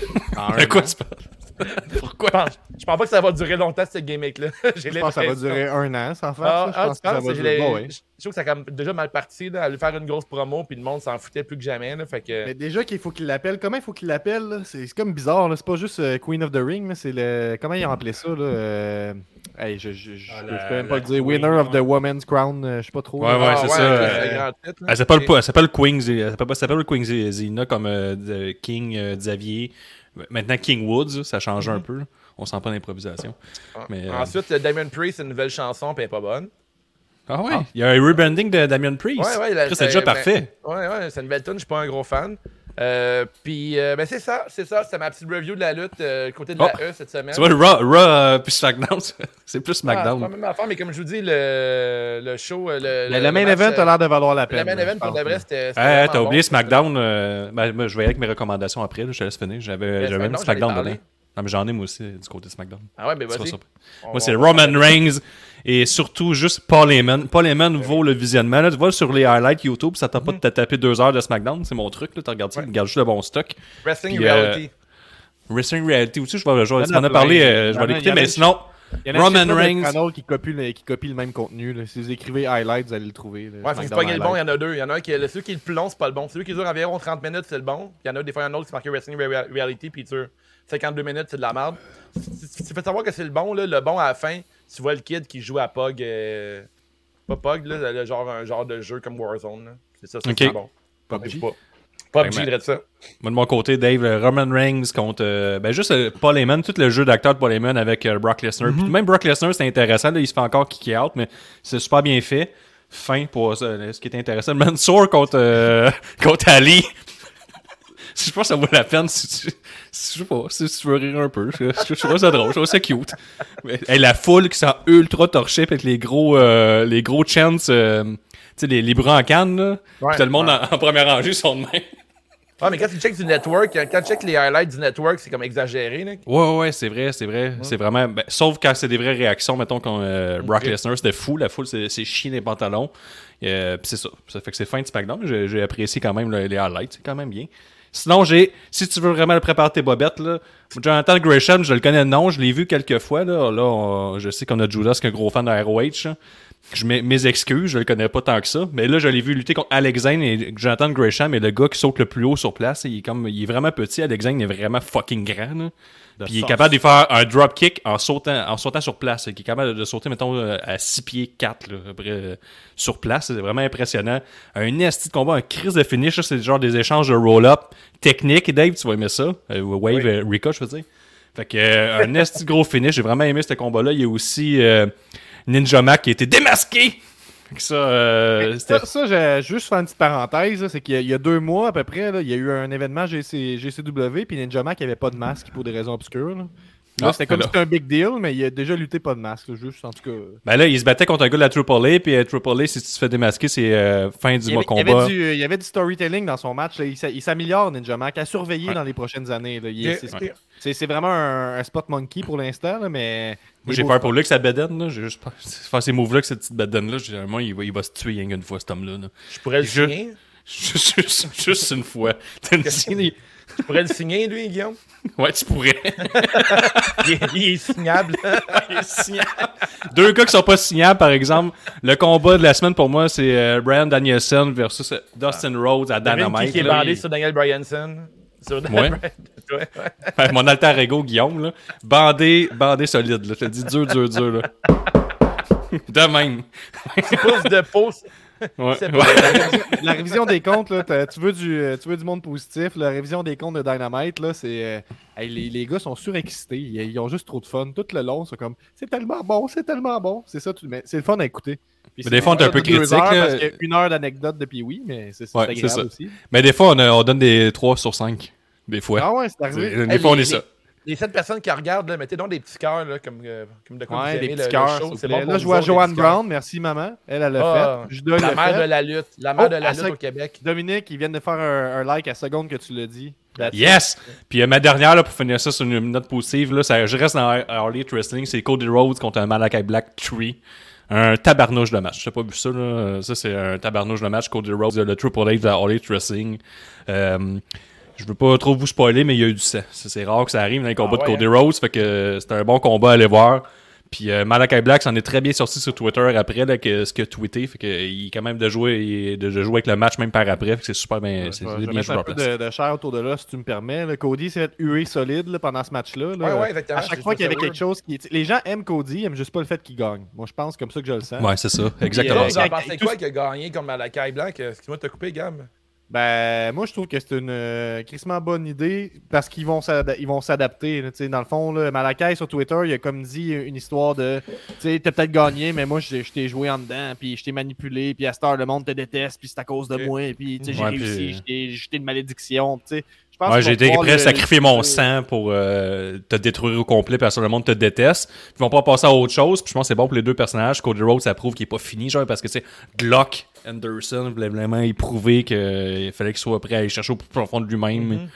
De un quoi tu parles? Je pense, je pense pas que ça va durer longtemps, cette gimmick-là. Je pense que ça va durer un an, sans faire Ah, ça. Je ah, pense que ça va durer. Bon, ouais. Je trouve que ça a comme déjà mal parti, là, à lui faire une grosse promo, puis le monde s'en foutait plus que jamais. Là, fait que... Mais déjà qu'il faut qu'il l'appelle, comment il faut qu'il l'appelle là? C'est comme bizarre, là. c'est pas juste euh, Queen of the Ring, là. c'est le. Comment ils ont appelé ça là? euh, Hey, je, je, je, Ah, je peux même pas le dire. Queen, Winner of ouais. the Woman's Crown, euh, je sais pas trop. Ouais, là. ouais, Ah, c'est ça, euh, grand titre, là. Elle s'appelle Queen, Zina comme euh, King euh, Xavier. Maintenant King Woods, ça change un peu. là. On sent pas d'improvisation. Ah. Mais, euh, Ensuite, Damien Priest, c'est une nouvelle chanson, puis elle est pas bonne. Ah ouais, il y a un rebranding de Damien Priest. Ouais, ouais, c'est déjà ben, parfait. Ouais, ouais, c'est une belle tune, je suis pas un gros fan. Euh, puis, euh, ben c'est ça, c'est ça, c'était ma petite review de la lutte euh, côté de Oh. la E cette semaine. Tu vois, Raw, Raw euh, puis SmackDown, c'est plus Ah, c'est pas SmackDown. la même affaire, mais comme je vous dis, le, le show. Le, le- le main match, event a l'air de valoir la peine. Le main event pour de vrai, c'était. c'était Eh, t'as bon. oublié SmackDown. euh, ben, je vais avec mes recommandations après. là, je te laisse finir. J'avais j'avais SmackDown, une SmackDown j'en ai parlé. dedans. Non, mais j'en ai moi aussi du côté SmackDown. Ah ouais, mais seras vas-y. Moi, c'est Roman Reigns et surtout juste Paul Heyman. Paul Heyman vaut le visionnement. Là, tu vois, sur les highlights YouTube, ça t'a pas de te taper deux heures de SmackDown. C'est mon truc. Tu regardes ça, Ouais. tu regardes juste le bon stock. Wrestling Puis, euh, Reality. Wrestling Reality aussi, je vais, je tu en a m'en as plein. parlé, euh, Il y je en vais l'écouter, y en a mais sinon, Il y en a Roman un Reigns. canal qui copie, le, qui copie le même contenu. là. Si vous écrivez highlights, vous allez le trouver. là. Ouais, c'est pas le bon, il y en a deux. Il y en a un qui est celui qui est le plus long, c'est pas le bon. Celui qui dure environ 30 minutes, c'est le bon. Puis il y en a des fois, il y en a un autre qui est marqué Wrestling Rea- Reality, puis il dure 52 minutes, c'est de la merde. Si tu fais savoir que c'est le bon, là, le bon à la fin, tu vois le kid qui joue à Pog. euh, Pas Pog, là, le genre, un genre de jeu comme Warzone. C'est ça, c'est Ok. c'est bon. PUBG. Pas. Pas Ouais, PUBG, mais- dirais ça. Moi, de mon côté, Dave, euh, Roman Reigns contre. euh, ben, juste euh, Paul Heyman, tout le jeu d'acteur de Paul Heyman avec Brock Lesnar. Puis même Brock Lesnar, c'est intéressant. Là, il se fait encore kick out, mais c'est super bien fait. fin pour ce qui est intéressant. Mansour contre, contre Ali. je pense que ça vaut la peine si tu, si, je sais pas, si tu veux rire un peu. Je, je, je trouve ça drôle, je trouve ça cute. Mais, hey, la foule qui sent ultra torchée avec les gros, euh, les gros chants, euh, tu sais, les, les bras en canne, là. Ouais, Puis tout le monde en, en première rangée sont de même. Ah, mais quand tu checkes du network, quand tu checkes les highlights du network, c'est comme exagéré. Là. Ouais, ouais, c'est vrai, c'est vrai. C'est vraiment. ben, sauf quand c'est des vraies réactions, mettons, quand euh, Brock Ok. Lesnar, c'était fou. La foule, c'est chier les pantalons. Euh, c'est ça. Ça fait que c'est fin de SmackDown. J'ai j'ai apprécié quand même le- les highlights. C'est quand même bien. Sinon, j'ai. Si tu veux vraiment le préparer tes bobettes, là. Jonathan Gresham, je le connais de nom, je l'ai vu quelques fois. Là, là je sais qu'on a Judas qui est un gros fan de ROH. là. Je mets mes excuses, je le connais pas tant que ça. Mais là, je l'ai vu lutter contre Alexandre et Jonathan Gresham est le gars qui saute le plus haut sur place. Il est, comme, il est vraiment petit. Alexandre est vraiment fucking grand. là. Puis il est capable de faire un drop kick en sautant, en sautant sur place. Il est capable de sauter, mettons, euh, à 6 pieds 4 là, à peu près, euh, sur place. C'est vraiment impressionnant. Un esti de combat, un crise de finish. C'est genre des échanges de roll-up techniques. Dave, tu vas aimer ça. Euh, wave, euh, Ricochet, je veux dire. Fait que euh, un esti de gros finish. J'ai vraiment aimé ce combat-là. Il y a aussi euh, Ninja Mac qui a été démasqué. Ça, euh, Ça, ça, j'ai juste faire une petite parenthèse, c'est qu'il y, a- il y a deux mois à peu près, là, il y a eu un événement GC, GCW, puis Ninja Mac avait pas de masque pour des raisons obscures. Là, Là, Ah, c'était comme là. si c'était un big deal, mais il a déjà lutté pas de masque, juste en tout cas. Ben là, il se battait contre un gars de la Triple A, puis euh, Triple A, si tu te fais démasquer, c'est euh, fin du Il mois avait, il, y combat. avait du, il y avait du storytelling dans son match. là. Il, s'a- il s'améliore, Ninja Mac, à surveiller Ouais. dans les prochaines années. c'est, vraiment un, un spot monkey pour l'instant, là, mais. Moi, j'ai peur spots. pour lui que sa bedaine, là. J'ai juste peur. Faire ces moves-là, que cette petite bedaine-là, moment, il va, il va se tuer rien qu'une fois, cet homme-là. là. Je pourrais le Je- signer. Juste, juste, juste une fois. Je pourrais le signer, lui, Guillaume? Ouais, tu pourrais. Il est, il est signable. Il est signable. Deux gars qui sont pas signables, par exemple. Le combat de la semaine pour moi, c'est euh, Brian Danielson versus Dustin Rhodes à Dynamite. qui, qui est bandé sur Daniel Bryanson? Sur Ouais. ouais, ouais. Fait, Mon alter ego, Guillaume, là. Bandé, bandé solide, là. Je te dis dur, dur, dur, là. De même. Pouce de pouce. Ouais. La révision des comptes, là, tu, veux du, euh, tu veux du monde positif. La révision des comptes de Dynamite, là, c'est. euh, hey, les, les gars sont surexcités. Ils, ils ont juste trop de fun. Tout le long, c'est comme c'est tellement bon, c'est tellement bon. C'est ça, tout, mais c'est le fun à écouter. Puis Mais des fois, on est un peu critique, heures là. Parce qu'il y a une heure d'anecdotes depuis oui, mais c'est Ouais, agréable ça. aussi. Mais des fois, on, donne des 3 sur 5. Des fois. Ah ouais, c'est arrivé. Des Hey, fois, on les- est ça. Les sept personnes qui regardent, là, mettez donc des petits cœurs, là, comme, euh, comme de quoi vous des petits le- cœurs. le bon Là, je vois Joanne. Brown. Merci, maman. Elle, elle l'a Ah, fait. Judas La l'a mère fait. de la lutte. La mère Oh, de la lutte au Québec. Dominique, ils viennent de faire un, un like à seconde que tu l'as dit. That's it. Yes! Puis euh, ma dernière, là, pour finir ça sur une note positive, là, ça, je reste dans Harley Wrestling, c'est Cody Rhodes contre un Malakai Black Tree. Un tabarnouche de match. J'ai pas vu ça, là? Ça, c'est un tabarnouche de match. Cody Rhodes, le Triple H de Harley Wrestling. Euh, je veux pas trop vous spoiler, mais il y a eu du sang. Ça, C'est rare que ça arrive dans les combats Ah de ouais, Cody Rhodes. Fait que c'était un bon combat à aller voir. Puis euh, Malakai Black s'en est très bien sorti sur Twitter après là, que, ce qu'il a tweeté. Fait que, euh, il est quand même de jouer, de, de jouer avec le match même par après. Fait que c'est super bien, c'est Je vais- bien joué un peu de, de chair autour de là, si tu me permets. Cody s'est fait huer solide là, pendant ce match-là. là. Ouais, ouais, exactement. À chaque fois qu'il y avait quelque chose qui. Les gens aiment Cody, ils aiment juste pas le fait qu'il gagne. Moi, je pense comme ça que je le sens. Ouais, c'est ça. Exactement euh, Vous ça. en pensez quoi qui a gagné comme Malakai Blanc? Excuse-moi de te couper, Gab. Ben, moi, je trouve que c'est une euh, crissement bonne idée parce qu'ils vont s'ada- ils vont s'adapter. là, tu sais, Dans le fond, là, Malakai sur Twitter, il a comme dit une histoire de Tu sais, t'as peut-être gagné, mais moi, je je t'ai joué en dedans, puis je t'ai manipulé, puis à cette heure, le monde te déteste, puis c'est à cause de Ok. moi, puis tu sais, j'ai Ouais, réussi, puis- t'ai jeté une malédiction. tu sais. Je pense Ouais, j'ai été prêt à sacrifier mon sang pour euh, te détruire au complet parce que le monde te déteste. Puis ils vont pas passer à autre chose. Puis je pense que c'est bon pour les deux personnages. Cody Rhodes, ça prouve qu'il est pas fini, genre, parce que c'est Glock Anderson voulait vraiment y prouver qu'il fallait qu'il soit prêt à aller chercher au plus profond de lui-même. Mm-hmm.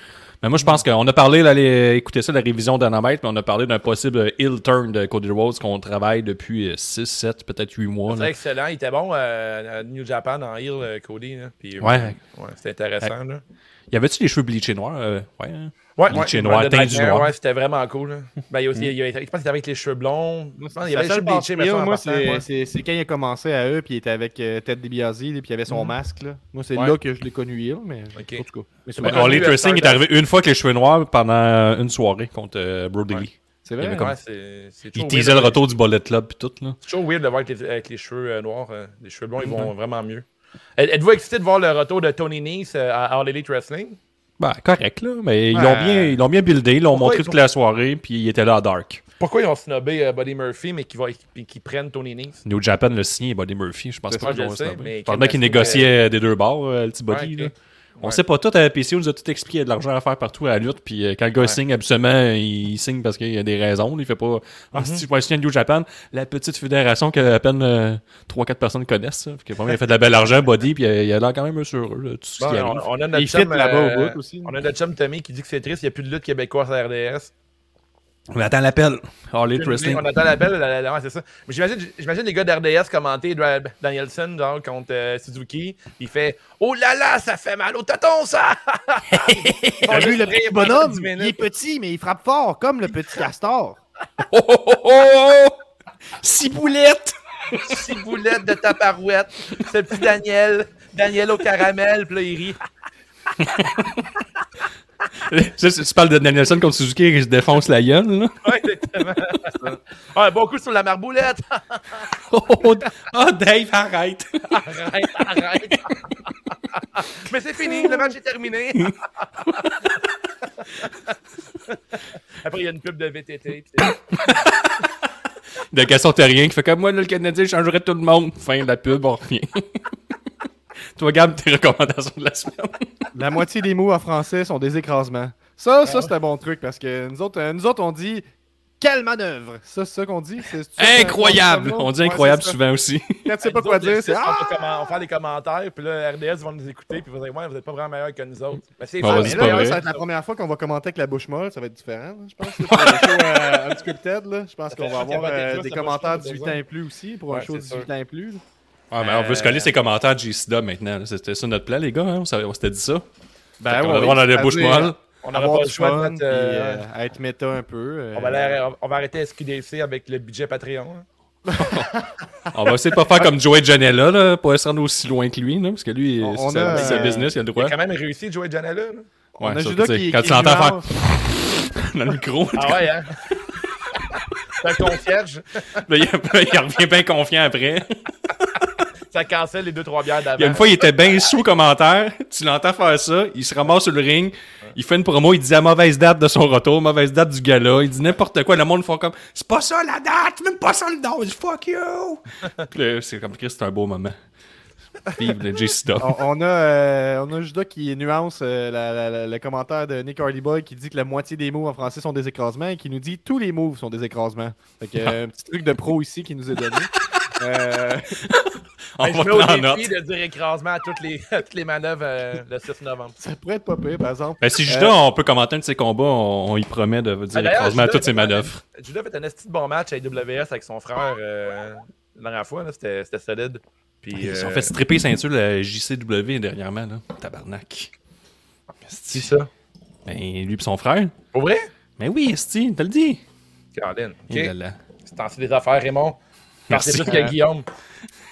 Mais moi, je pense qu'on a parlé, là, allez écouter ça, la révision d'Anamètre, mais on a parlé d'un possible heel turn de Cody Rhodes qu'on travaille depuis 6, 7, peut-être 8 mois. C'est excellent. Il était bon euh, à New Japan en euh, Cody. Là. Puis, euh, Ouais. ouais C'était intéressant. Là. Y avait-tu les cheveux bleachés noirs? Euh, ouais. hein? Ouais, ouais, du noir. Ouais, c'était vraiment cool. Là. Ben, il aussi, il a- je pense qu'il était avec les cheveux blonds. Je pense qu'il y La avait les seule cheveux bleachés, mais moi, c'est ouais. c'est- c'est quand il a commencé à eux, puis il était avec euh, Ted DiBiase, puis il avait son masque. Là. Moi, c'est Ouais. là que je l'ai connu, il, mais Ok. en tout cas. Mais Ben, on Tracing est arrivé une fois avec les cheveux noirs pendant une soirée contre euh, Brody Ouais. Lee. C'est il vrai. avait comme- Ouais, c'est c'est Il teasait le retour du Bullet Club pis tout, là. C'est toujours weird de voir avec les, cheveux euh, noirs. euh, les cheveux blonds, ils Mm-hmm. vont vraiment mieux. Êtes- Êtes-vous excité de voir le retour de Tony Nese euh, à All Elite Wrestling? Ben, correct, là. Mais ils Ouais. l'ont bien, ils l'ont bien buildé, ils l'ont montré toute la soirée, puis il était là à Dark. Pourquoi ils ont snobé euh, Buddy Murphy, mais qu'ils qui, qui prennent Tony Nese? New Japan le signé Buddy Murphy, je pense pas qu'ils je vont sais, snobber. mais Probablement qu'il quel négociait des deux bords, euh, le petit Buddy. On Ouais. sait pas tout à la PCO, nous a tout expliqué, il y a de l'argent à faire partout à la lutte, puis euh, quand le gars Ouais. signe, absolument, il signe parce qu'il y a des raisons, il fait pas « Ah, Mhm. si tu vas signer à New Japan, la petite fédération que à peine euh, 3-4 personnes connaissent, ça. Fait que, vraiment, il a fait de la belle argent, Buddy, puis euh, il a l'air quand même heureux, là, tout ce Bon, qui on, arrive. on a notre chum, là-bas euh, au bout aussi. On a notre chum Tommy qui dit que c'est triste, il n'y a plus de lutte québécoise à RDS. On attend l'appel. All Elite Wrestling. On attend l'appel, la- la- ouais, c'est ça. Mais j'imagine, j'imagine les gars d'RDS commenter Dra- Danielson genre, contre euh, Suzuki. Il fait Oh là là, ça fait mal au tonton, ça! T'as vu le petit bonhomme? Il est petit, mais il frappe fort, comme le petit castor. Oh, oh, oh, oh! Ciboulette! Six boulettes de taparouette. Ce petit Daniel. Daniel au caramel, puis là, il rit. Tu parles de Danielson contre Suzuki qui se défonce la gueule, là. Ouais, exactement. Ouais, bon coup sur la marboulette. Oh, oh, oh, Dave, arrête! arrête, arrête. Mais c'est fini, le match est terminé. Après, il y a une pub de VTT. De Gaston Terrien qui fait comme moi, là, le Canadien changerait tout le monde. Fin de la pub, on revient. Toi, Gab, tes recommandations de la semaine. La moitié des mots en français sont des écrasements. Ça, ça c'est un bon truc parce que nous autres, euh, nous autres on dit quelle manœuvre. Ça, c'est ça qu'on dit? C'est- c'est Incroyable! c'est On dit incroyable c'est souvent aussi. Quand tu sais pas quoi dire, c'est on, ah! on faire des commentaires, puis là, RDS vont nous écouter, puis vont dire Ouais, vous êtes pas vraiment meilleurs que nous autres. Mais c'est fun, va mais Là, vrai. ça va être la première fois qu'on va commenter avec la bouche molle, ça va être différent, je pense. Pour un show euh, unscripted, là. Je pense qu'on va fait avoir euh, des commentaires bouche molle, 18 déjà. ans et plus aussi, pour un show c'est 18 sûr. ans et plus. Ah, mais on veut se coller ses commentaires de J-Dub maintenant. là. C'était ça notre plan, les gars. Hein? On s'avait- on s'était dit ça. Ben, on a le droit d'aller bouche molle. on n'aura avoir pas du le choix de fun, mettre, puis, euh, euh, être méta un peu. euh, on, va aller- on va arrêter SQDC avec le budget Patreon. hein. On va essayer de pas faire comme Joey Janela, là, pas se rendre aussi loin que lui, là, parce que lui, On- c'est on sa, a, c'est sa euh, business, il a le Il droit. a quand même réussi, Joey Janela. là. On Ouais, a ça, Judas tu sais, qui, quand qui tu l'entends faire nuance. dans le micro, Ah ouais, hein? C'est un concierge. là, il, il revient bien confiant après. Ça cancelle les deux, trois bières d'avant. Il y a une fois, il était bien sous commentaire. Tu l'entends faire ça. Il se ramasse sur le ring. Il fait une promo. Il dit la mauvaise date de son retour, mauvaise date du gala. Il dit n'importe quoi. Le monde font comme C'est pas ça la date, même pas ça le nom. Il dit Fuck you. Puis là, c'est comme Chris, c'est un beau moment. Vive le. On, on a, euh, on a Judas qui nuance euh, la- la- la- le commentaire de Nick Hardyboy qui dit que la moitié des mots en français sont des écrasements et qui nous dit tous les moves sont des écrasements. Fait que, euh, un petit truc de pro ici qui nous est donné. Euh, On Ben, je va mets au défi note. de dire écrasement à toutes les, à toutes les manœuvres euh, le 6 novembre. ça pourrait être pas pire, par exemple. Ben, si Judas, on peut commenter un de ses combats, on, on y promet de dire Ah, écrasement à toutes ses manœuvres. Judas fait un esti de bon match à AWS avec son frère euh, la dernière fois. C'était solide. Puis, Ils se euh, sont fait stripper ceinture la JCW dernièrement, là. Tabarnak. C'est ça. Ben, lui et son frère. Pour vrai? Mais oui, Esti, t'as le dit. Caroline. OK. Là là. C'est des affaires, Raymond. Merci. C'est plus que Guillaume.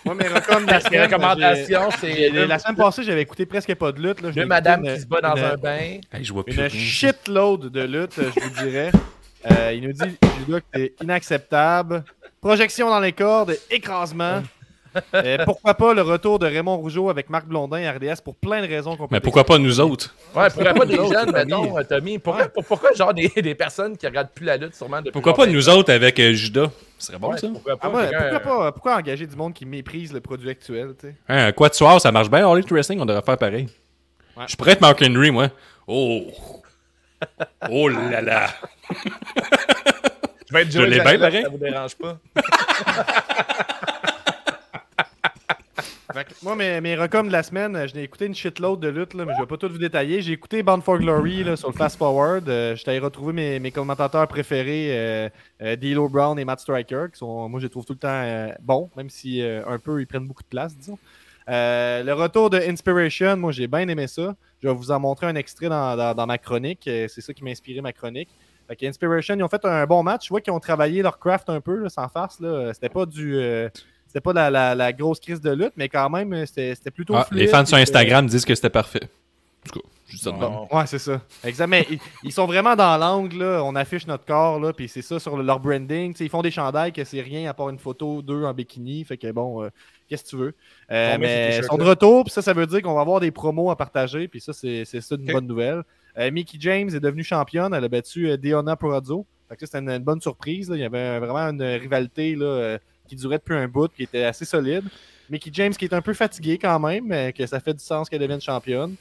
Moi, mes recommandations, c'est La semaine passée, j'avais écouté presque pas de lutte. Là. Deux une- qui se bat dans une- un bain. Hey, je vois plus Une shitload de lutte, je vous dirais. Euh, il nous dit que c'est inacceptable. Projection dans les cordes, écrasement. Euh, pourquoi pas le retour de Raymond Rougeau avec Marc Blondin à RDS pour plein de raisons qu'on peut Mais pourquoi pas nous autres? Ouais, pourquoi pas des Nous autres, jeunes, Tommy. mettons, Tommy? Pourquoi, pour- pourquoi genre des, des personnes qui regardent plus la lutte, sûrement depuis Pourquoi pas nous autres avec euh, Judas? Ce serait bon, Ouais, ça. Pourquoi pas? Ah ouais, quelqu'un, pourquoi, euh, pas, pourquoi engager du monde qui méprise le produit actuel tu sais? Hein, un quatuor, ça marche bien. All Elite Wrestling, on devrait faire pareil. Ouais. Je pourrais être Mark Henry, moi. Oh! Oh là là! Je vais être Je l'ai bien, pareil. Ça vous dérange pas? Moi, mes, mes de la semaine, euh, je n'ai écouté une shitload de lutte, là, mais je vais pas tout vous détailler. J'ai écouté Bound for Glory là, sur le Fast Forward. Euh, J'étais allé retrouver mes, commentateurs préférés, euh, euh, Brown et Matt Striker, qui sont, moi, je les trouve tout le temps euh, bons, même si euh, un peu, ils prennent beaucoup de place, disons. Le retour de Inspiration, moi, j'ai bien aimé ça. Je vais vous en montrer un extrait dans, ma chronique. C'est ça qui m'a inspiré ma chronique. Fait que Inspiration, ils ont fait un bon match. Je vois qu'ils ont travaillé leur craft un peu, là, sans farce. C'était pas du... euh, c'était pas la, la- la grosse crise de lutte, mais quand même, euh, c'était c'était plutôt Ah, fluide, les fans sur puis, Instagram disent que c'était parfait. En tout cas, je dis ça de. Bon. euh, Ouais, c'est ça. Exact. Mais ils, ils sont vraiment dans l'angle. On affiche notre corps, là, puis c'est ça sur leur branding. Tu sais, ils font des chandails que c'est rien à part une photo d'eux en bikini. Fait que bon, euh, qu'est-ce que tu veux. Euh, Bon, mais ils sont de retour, puis ça, ça veut dire qu'on va avoir des promos à partager, puis ça, c'est c'est ça une bonne nouvelle. Euh, Mickey James est devenue championne. Elle a battu euh, Deonna Purazzo. Fait que ça, c'était une, une bonne surprise. là. Il y avait vraiment une rivalité là, euh, qui durait depuis un bout, qui était assez solide. Mickey James qui est un peu fatigué quand même, que ça fait du sens qu'elle devienne championne.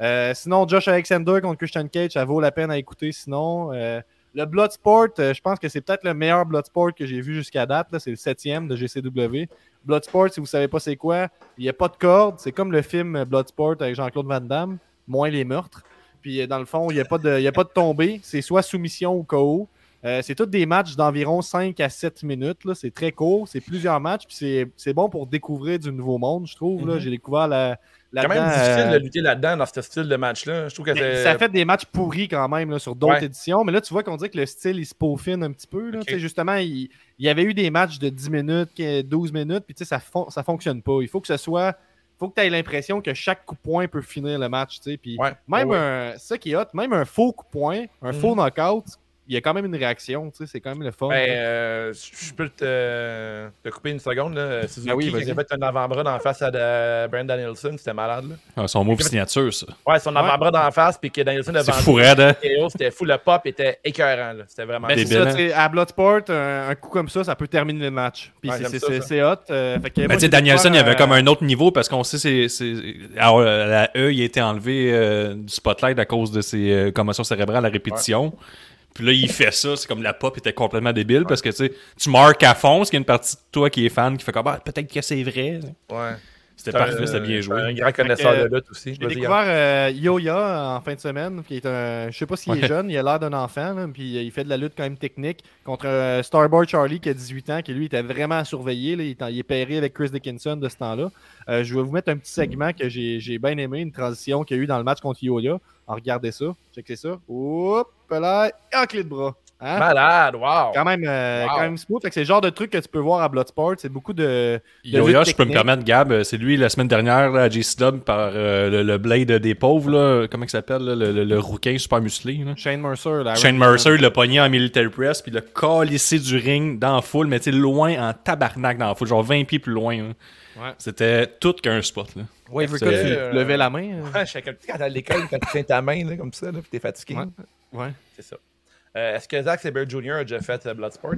Euh, sinon, Josh Alexander contre Christian Cage, ça vaut la peine à écouter. Sinon, euh, le Bloodsport, euh, je pense que c'est peut-être le meilleur Bloodsport que j'ai vu jusqu'à date. C'est le septième de GCW. Bloodsport, si vous savez pas c'est quoi, il n'y a pas de corde. C'est comme le film Bloodsport avec Jean-Claude Van Damme, moins les meurtres. Puis dans le fond, il n'y a, pas de- a pas de tombée. C'est soit soumission ou KO. Euh, c'est tous des matchs d'environ 5 à 7 minutes. là. C'est très court. C'est plusieurs matchs. Puis c'est- c'est bon pour découvrir du nouveau monde, je trouve. là. Mhm. J'ai découvert la. C'est quand même difficile euh, de lutter là-dedans, dans ce style de match-là. Je trouve que. Ça fait des matchs pourris quand même là, sur d'autres Ouais. éditions. Mais là, tu vois qu'on dirait que le style, il se peaufine un petit peu. Là. Justement, il, il y avait eu des matchs de 10 minutes, que- 12 minutes, puis tu sais, ça ne ça fonctionne pas. Il faut que ce soit. faut que tu aies l'impression que chaque coup de poing peut finir le match. Puis Ouais. même Ouais, un. Ça qui est hot, même un faux coup de poing, un Mhm. faux knockout, il y a quand même une réaction. tu sais, C'est quand même le fun. Ben, euh, je peux te, te couper une seconde. Là. Suzuki, Ben oui, qui vas-y. a fait un avant-bras d'en face à de- Brand Danielson, c'était malade. Là. Ah, son move signature, ça. Ouais, son avant-bras d'en face, puis que Danielson a C'est vendu hein? KO, C'était fou. Le pop était écœurant. là. C'était vraiment Ben, ça, hein? tu sais, à Bloodsport, un, un coup comme ça, ça peut terminer le match. Puis Ouais, c'est- hot. euh, fait que moi, Ben, tu sais, j'ai Danielson, il y avait comme euh, un autre niveau parce qu'on sait, c'est. c'est- alors, euh, la E, il a été enlevé euh, du spotlight à cause de ses euh, commotions cérébrales à répétition. Puis là, il fait ça, c'est comme la pop était complètement débile parce que tu sais, tu marques à fond, parce qu'il y a une partie de toi qui est fan qui fait comme ah, peut-être que c'est vrai. Ouais. C'était parfait, c'était bien joué. Un grand connaisseur de lutte aussi. J'ai découvert euh, Yoya en fin de semaine, qui est un. Je sais pas s'il est jeune, il a l'air d'un enfant, là, puis euh, il fait de la lutte quand même technique contre euh, Starboard Charlie qui a 18 ans, qui lui était vraiment à surveiller. là. il, est en- il est pairé avec Chris Dickinson de ce temps-là. Euh, je vais vous mettre un petit segment que j'ai j'ai bien aimé, une transition qu'il y a eu dans le match contre Yoya. Alors, regardez ça, checkez ça. Oups, et en clé de bras. Hein? Malade, wow! Quand même, euh, Wow. quand même smooth. Que c'est le genre de truc que tu peux voir à Bloodsport. C'est beaucoup de. Yoya, lutte je peux me permettre, Gab, euh, c'est lui la semaine dernière là, à J-Dub par euh, le, le Blade des pauvres, là, comment il s'appelle, le, le, le rouquin super musclé. là. Shane Mercer. là, Shane Mercer, il l'a pogné en military press, puis il l'a calissé du ring dans la foule, mais tu sais, loin en tabarnak dans la foule, genre 20 pieds plus loin. là. Ouais. C'était tout qu'un spot. Là. Ouais, Avery c'est- Cole, tu euh, levais la main. euh. Ouais, je sais que, tu sais, quand t'es à l'école, quand tu tiens ta main là, comme ça, là, puis t'es fatigué. Ouais. Ouais. C'est ça. Euh, Est-ce que Zack Sabre Jr. a déjà fait euh, Bloodsport?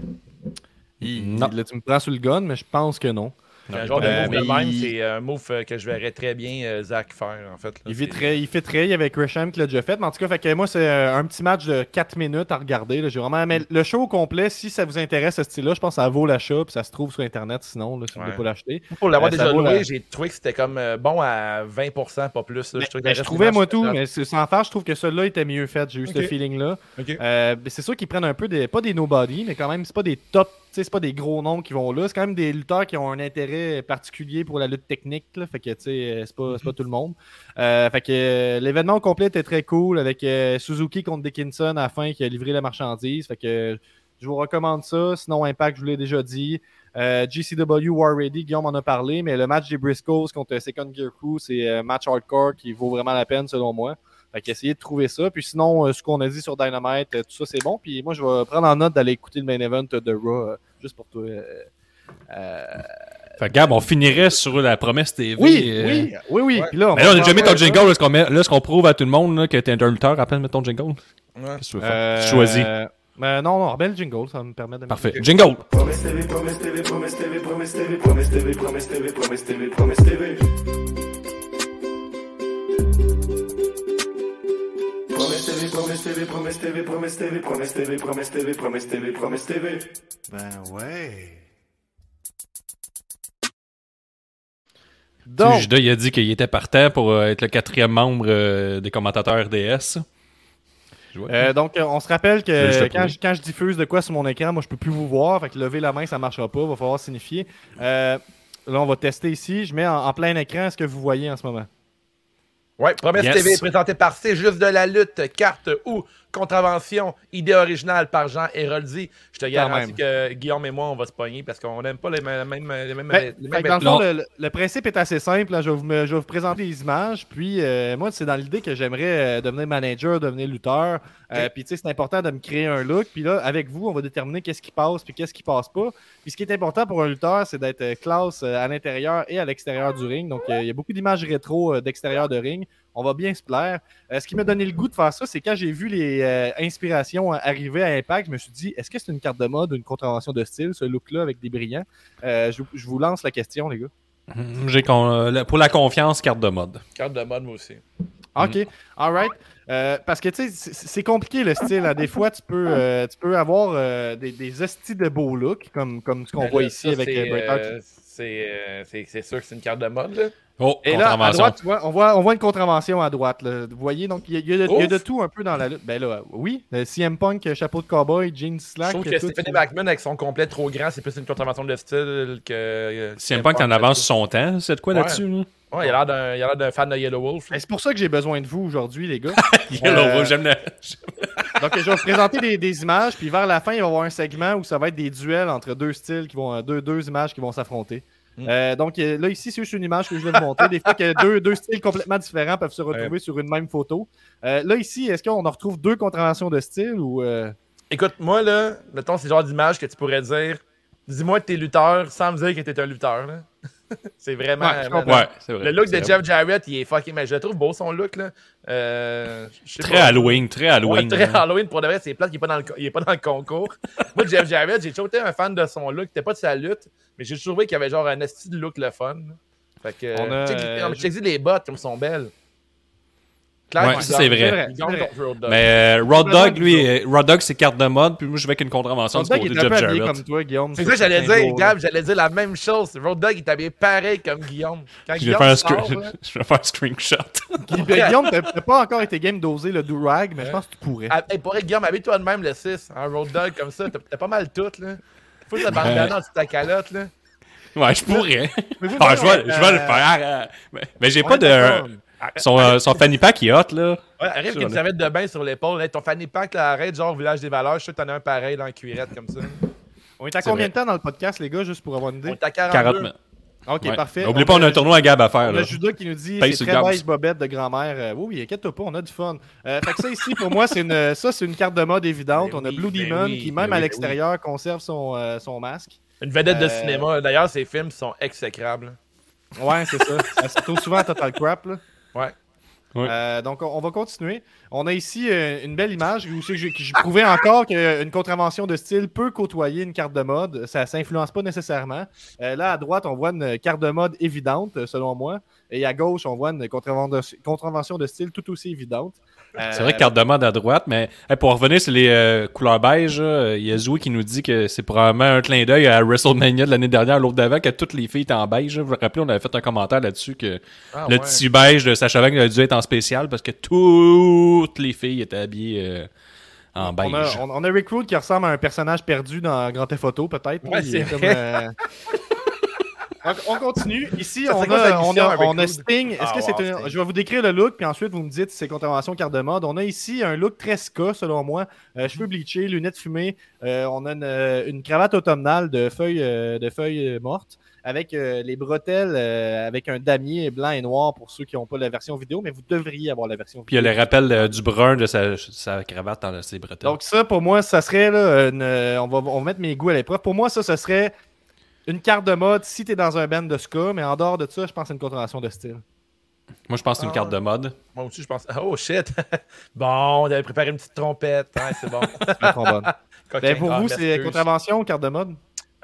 Il- Non. Là, tu me prends sous le gun, mais je pense que non. Un genre de Euh, move mais de même, il- c'est un move euh, que je verrais très bien euh, Zack faire, en fait. là. Il C'est- fitterait, il fitterait, il y avait Gresham qui l'a déjà fait. Mais en tout cas, fait que moi, c'est euh, un petit match de 4 minutes à regarder. J'ai vraiment aimé le show au complet. Si ça vous intéresse, ce style-là, je pense que ça vaut l'achat. Puis ça se trouve sur Internet sinon, là, si vous Ouais. voulez pas l'acheter. Pour l'avoir Euh, déjà loué, la- j'ai trouvé que c'était comme euh, bon à 20%, pas plus. là. Mais- mais je trouvais, moi, tout. Mais sans faire, je trouve que celui-là était mieux fait. J'ai eu ce feeling-là. Euh, mais c'est sûr qu'ils prennent un peu des. Pas des nobody, mais quand même, c'est pas des top. C'est pas des gros noms qui vont là. C'est quand même des lutteurs qui ont un intérêt particulier pour la lutte technique. là. Fait que, tu sais, c'est pas, pas tout le monde. Euh, fait que euh, l'événement complet était très cool avec euh, Suzuki contre Dickinson à la fin qui a livré la marchandise. Fait que je vous recommande ça. Sinon, Impact, je vous l'ai déjà dit. Euh, GCW War Ready, Guillaume en a parlé, mais le match des Briscoes contre Second Gear Crew, c'est un match hardcore qui vaut vraiment la peine selon moi. Fait qu'essayez de trouver ça. Puis sinon, euh, ce qu'on a dit sur Dynamite, euh, tout ça, c'est bon. Puis moi, je vais prendre en note d'aller écouter le main event de Raw, euh, juste pour toi. euh, euh, Fait que, Gab, on finirait sur la promesse TV. Oui, euh, oui, oui, oui. Puis là, on Mais là, on a déjà mis ton jingle. Là, ce qu'on met- là, ce qu'on prouve à tout le monde là, que t'es un lutteur, rappelle, mettre ton jingle. Ouais. Qu'est-ce que tu veux faire? Euh, Tu choisis. ben non, non, remets le jingle, ça me permet de. Parfait. Jingle! Promesse TV, promesse TV, promesse TV, promesse TV, promesse TV, promesse TV, promesse TV, promesse TV. Promesse TV, promesse TV, promesse TV, promesse TV, promesse TV, promesse TV, promesse TV, promesse TV. Ben ouais. Donc, Judas, il a dit qu'il était partant pour euh, être le quatrième membre euh, des commentateurs vois. euh, donc, on se rappelle que quand je, quand je diffuse de quoi sur mon écran, moi, je peux plus vous voir. Fait que lever la main, ça marchera pas. Va falloir signifier. Euh, là, on va tester ici. Je mets en, en plein écran ce que vous voyez en ce moment. Ouais, Promesse Yes. TV présenté par C'est juste de la lutte, carte ou contravention, idée originale par Jean Héroldi. Je te garantis que Guillaume et moi, on va se pogner parce qu'on n'aime pas les mêmes. Les mêmes, Ben, les mêmes dans le fond, le, principe est assez simple. là. Je, vais vous, me- je vais vous présenter les images. Puis, euh, moi, c'est dans l'idée que j'aimerais euh, devenir manager, devenir lutteur. Euh, puis, tu sais, c'est important de me créer un look. Puis là, avec vous, on va déterminer qu'est-ce qui passe puis qu'est-ce qui passe pas. Puis, ce qui est important pour un lutteur, c'est d'être classe à l'intérieur et à l'extérieur du ring. Donc, euh, il y a beaucoup d'images rétro euh, d'extérieur de ring. On va bien se plaire. Euh, ce qui m'a donné le goût de faire ça, c'est quand j'ai vu les euh, inspirations arriver à Impact, je me suis dit, est-ce que c'est une carte de mode ou une contravention de style, ce look-là avec des brillants? Euh, je, je vous lance la question, les gars. J'ai con- la- pour la confiance, carte de mode. Carte de mode, moi aussi. OK, all right. Euh, parce que, tu sais, c'est- compliqué le style. hein. Des fois, tu peux, euh, tu peux avoir euh, des, des hosties de beaux looks, comme, comme ce qu'on Ben voit là, ici ça, avec c'est sûr que c'est une carte de mode, là. Oh, Et là, à droite, tu vois, on voit, on voit une contravention à droite. là. Vous voyez, donc il y, a- y de- il y a de Ouf. tout un peu dans la lutte. Ben là, oui, le CM Punk, euh, chapeau de cowboy, jeans Je slack. trouve tout, que Stephanie. McMahon, avec son complet trop grand, c'est plus une contravention de style que. euh, CM Punk en avance son temps, c'est de quoi Ouais. là-dessus? là? Ouais, il a l'air d'un- il a l'air d'un fan de Yellow Wolf. Ben, c'est pour ça que j'ai besoin de vous aujourd'hui, les gars. Yellow Euh, Wolf, j'aime le. Donc, je vais vous présenter des, des images, puis vers la fin, il va y avoir un segment où ça va être des duels entre deux styles, qui vont, euh, deux, deux images qui vont s'affronter. Mm. Euh, donc, euh, là, ici, c'est juste une image que je vais vous montrer. Des fois, que deux, deux styles complètement différents peuvent se retrouver sur une même photo. Euh, là, ici, est-ce qu'on en retrouve deux contraventions de style ou. euh, Écoute, moi, là, mettons, c'est le genre d'image que tu pourrais dire dis-moi que t'es lutteur sans me dire que t'es un lutteur, là. c'est vraiment. Ouais. Ouais, vrai. Le look de Jeff Jarrett, il est fucking. Mais je le trouve beau son look, là. Euh, Très pas. Halloween, très Ouais, Halloween. très hein. Halloween pour de vrai, c'est plate qu'il est pas dans le, co- il est pas dans le concours. Moi, Jeff Jarrett, j'ai toujours été un fan de son look. T'es pas de sa lutte, mais j'ai toujours trouvé qu'il y avait genre un esti de look le fun. Fait que. On a, check, euh, les bottes comme sont belles. Claire Ouais, ça, c'est vrai. Il. Mais euh, Rod Dog, lui, euh, Rod Dog, c'est carte de mode, puis moi, je vais avec une contravention Son du côté de Jeff Jarrett. comme toi, Guillaume. C'est ça j'allais dire, Gab, j'allais dire la même chose. Road Dog est habillé pareil comme Guillaume. Quand Je vais Guillaume faire un, sort, screen- là, je vais faire un screenshot. Ben, Guillaume, t'as pas encore été game d'oser le do-rag, mais je pense que tu pourrais. ah, hey, pour être Guillaume, habille-toi de même le 6. Un Road Dog comme ça, t'as pas mal tout, là. Faut que la bandana de ta calotte, là. Ouais, je pourrais. Ah, je vais, le euh, faire. mais j'ai pas de. Son, euh, son fanny pack, il est hot, là. Ouais, arrive Ça, qu'il y a une là. serviette de bain sur l'épaule. Hey, ton fanny pack, là, arrête, genre village des valeurs. Je suis sûr que t'en as un pareil dans la cuirette comme ça. On est à combien vrai. de temps dans le podcast, les gars, juste pour avoir une On idée? est à 42. 40 minutes. Ok, Ouais. parfait. N'oublie pas, on a un tournoi à Gab à On faire, a là. Judas qui nous dit c'est sur très le beige bobette de grand-mère. Euh, oui, oui, inquiète-toi pas, on a du fun. Euh, fait que ça ici, pour moi, c'est une, ça, c'est une carte de mode évidente. Ben on a Blue ben Demon oui, qui, ben même à l'extérieur, conserve son, euh, son masque. Une vedette de Euh, cinéma. D'ailleurs, ses films sont exécrables. Ouais, c'est ça. Ça se trouve souvent à Total Crap. Là. Ouais. Euh, donc, on, va continuer. On a ici euh, une belle image où que j'ai prouvé encore qu'une contravention de style peut côtoyer une carte de mode. Ça ne s'influence pas nécessairement. Euh, là, à droite, on voit une carte de mode évidente, euh, selon moi. Et à gauche, on voit une contravention de style tout aussi évidente. Euh, C'est vrai que carte de mode à droite, mais hey, pour revenir sur les euh, couleurs beige, il y a Zoé qui nous dit que c'est probablement un clin d'œil à WrestleMania de l'année dernière, l'autre d'avant, que toutes les filles étaient en beige. Vous vous rappelez, on avait fait un commentaire là-dessus que Ah, le ouais. tissu beige de Sacha Banks a dû être en spécial parce que toutes les filles étaient habillées euh, en beige. On a, on, on a Rick Rude qui ressemble à un personnage perdu dans Grand Theft Auto, peut-être. Ouais, c'est on continue. Ici, Ça on a, on a, on a? Sting. Est-ce Ah, que c'est wow, un- Sting. Je vais vous décrire le look, puis ensuite vous me dites si c'est contravention carte de mode. On a ici un look très ska, selon moi. Euh, cheveux bleachés, lunettes fumées. Euh, on a une, euh, une cravate automnale de feuilles, euh, de feuilles mortes avec euh, les bretelles euh, avec un damier blanc et noir pour ceux qui n'ont pas la version vidéo, mais vous devriez avoir la version Puis il y vidéo. a le rappel euh, du brun de sa, sa cravate dans ses bretelles. Donc ça, pour moi, ça serait, là, une, euh, on, va, on va mettre mes goûts à l'épreuve. Pour moi, ça, ce serait une carte de mode si t'es dans un band de ska, mais en dehors de ça, je pense que c'est une contravention de style. Moi, je pense que c'est une Ah. carte de mode. Moi aussi, je pense. Oh shit! bon, on avait préparé une petite trompette. Ouais, c'est bon. Coquin. ben, pour Ah, vous, c'est contravention ou carte de mode?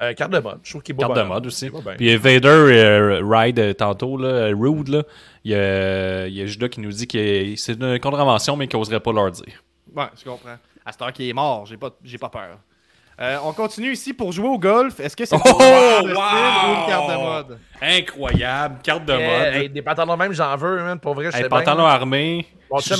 Euh, carte de mode. Je trouve qu'il est beau. Carte de mode aussi. Puis euh, Vader euh, Ride euh, tantôt, là, Rude, là, il y a, il y a Judas qui nous dit que c'est une contravention, mais qu'il n'oserait pas leur dire. Ouais, je comprends. À cette heure qui est mort, j'ai pas, j'ai pas peur. Euh, on continue ici pour jouer au golf. Est-ce que c'est une Oh, wow! style ou une carte de mode? Incroyable, carte de Eh, mode. hey, des pantalons même, j'en veux, man. Pour vrai, je Hey, sais pantalon bien. armé. Mon chum,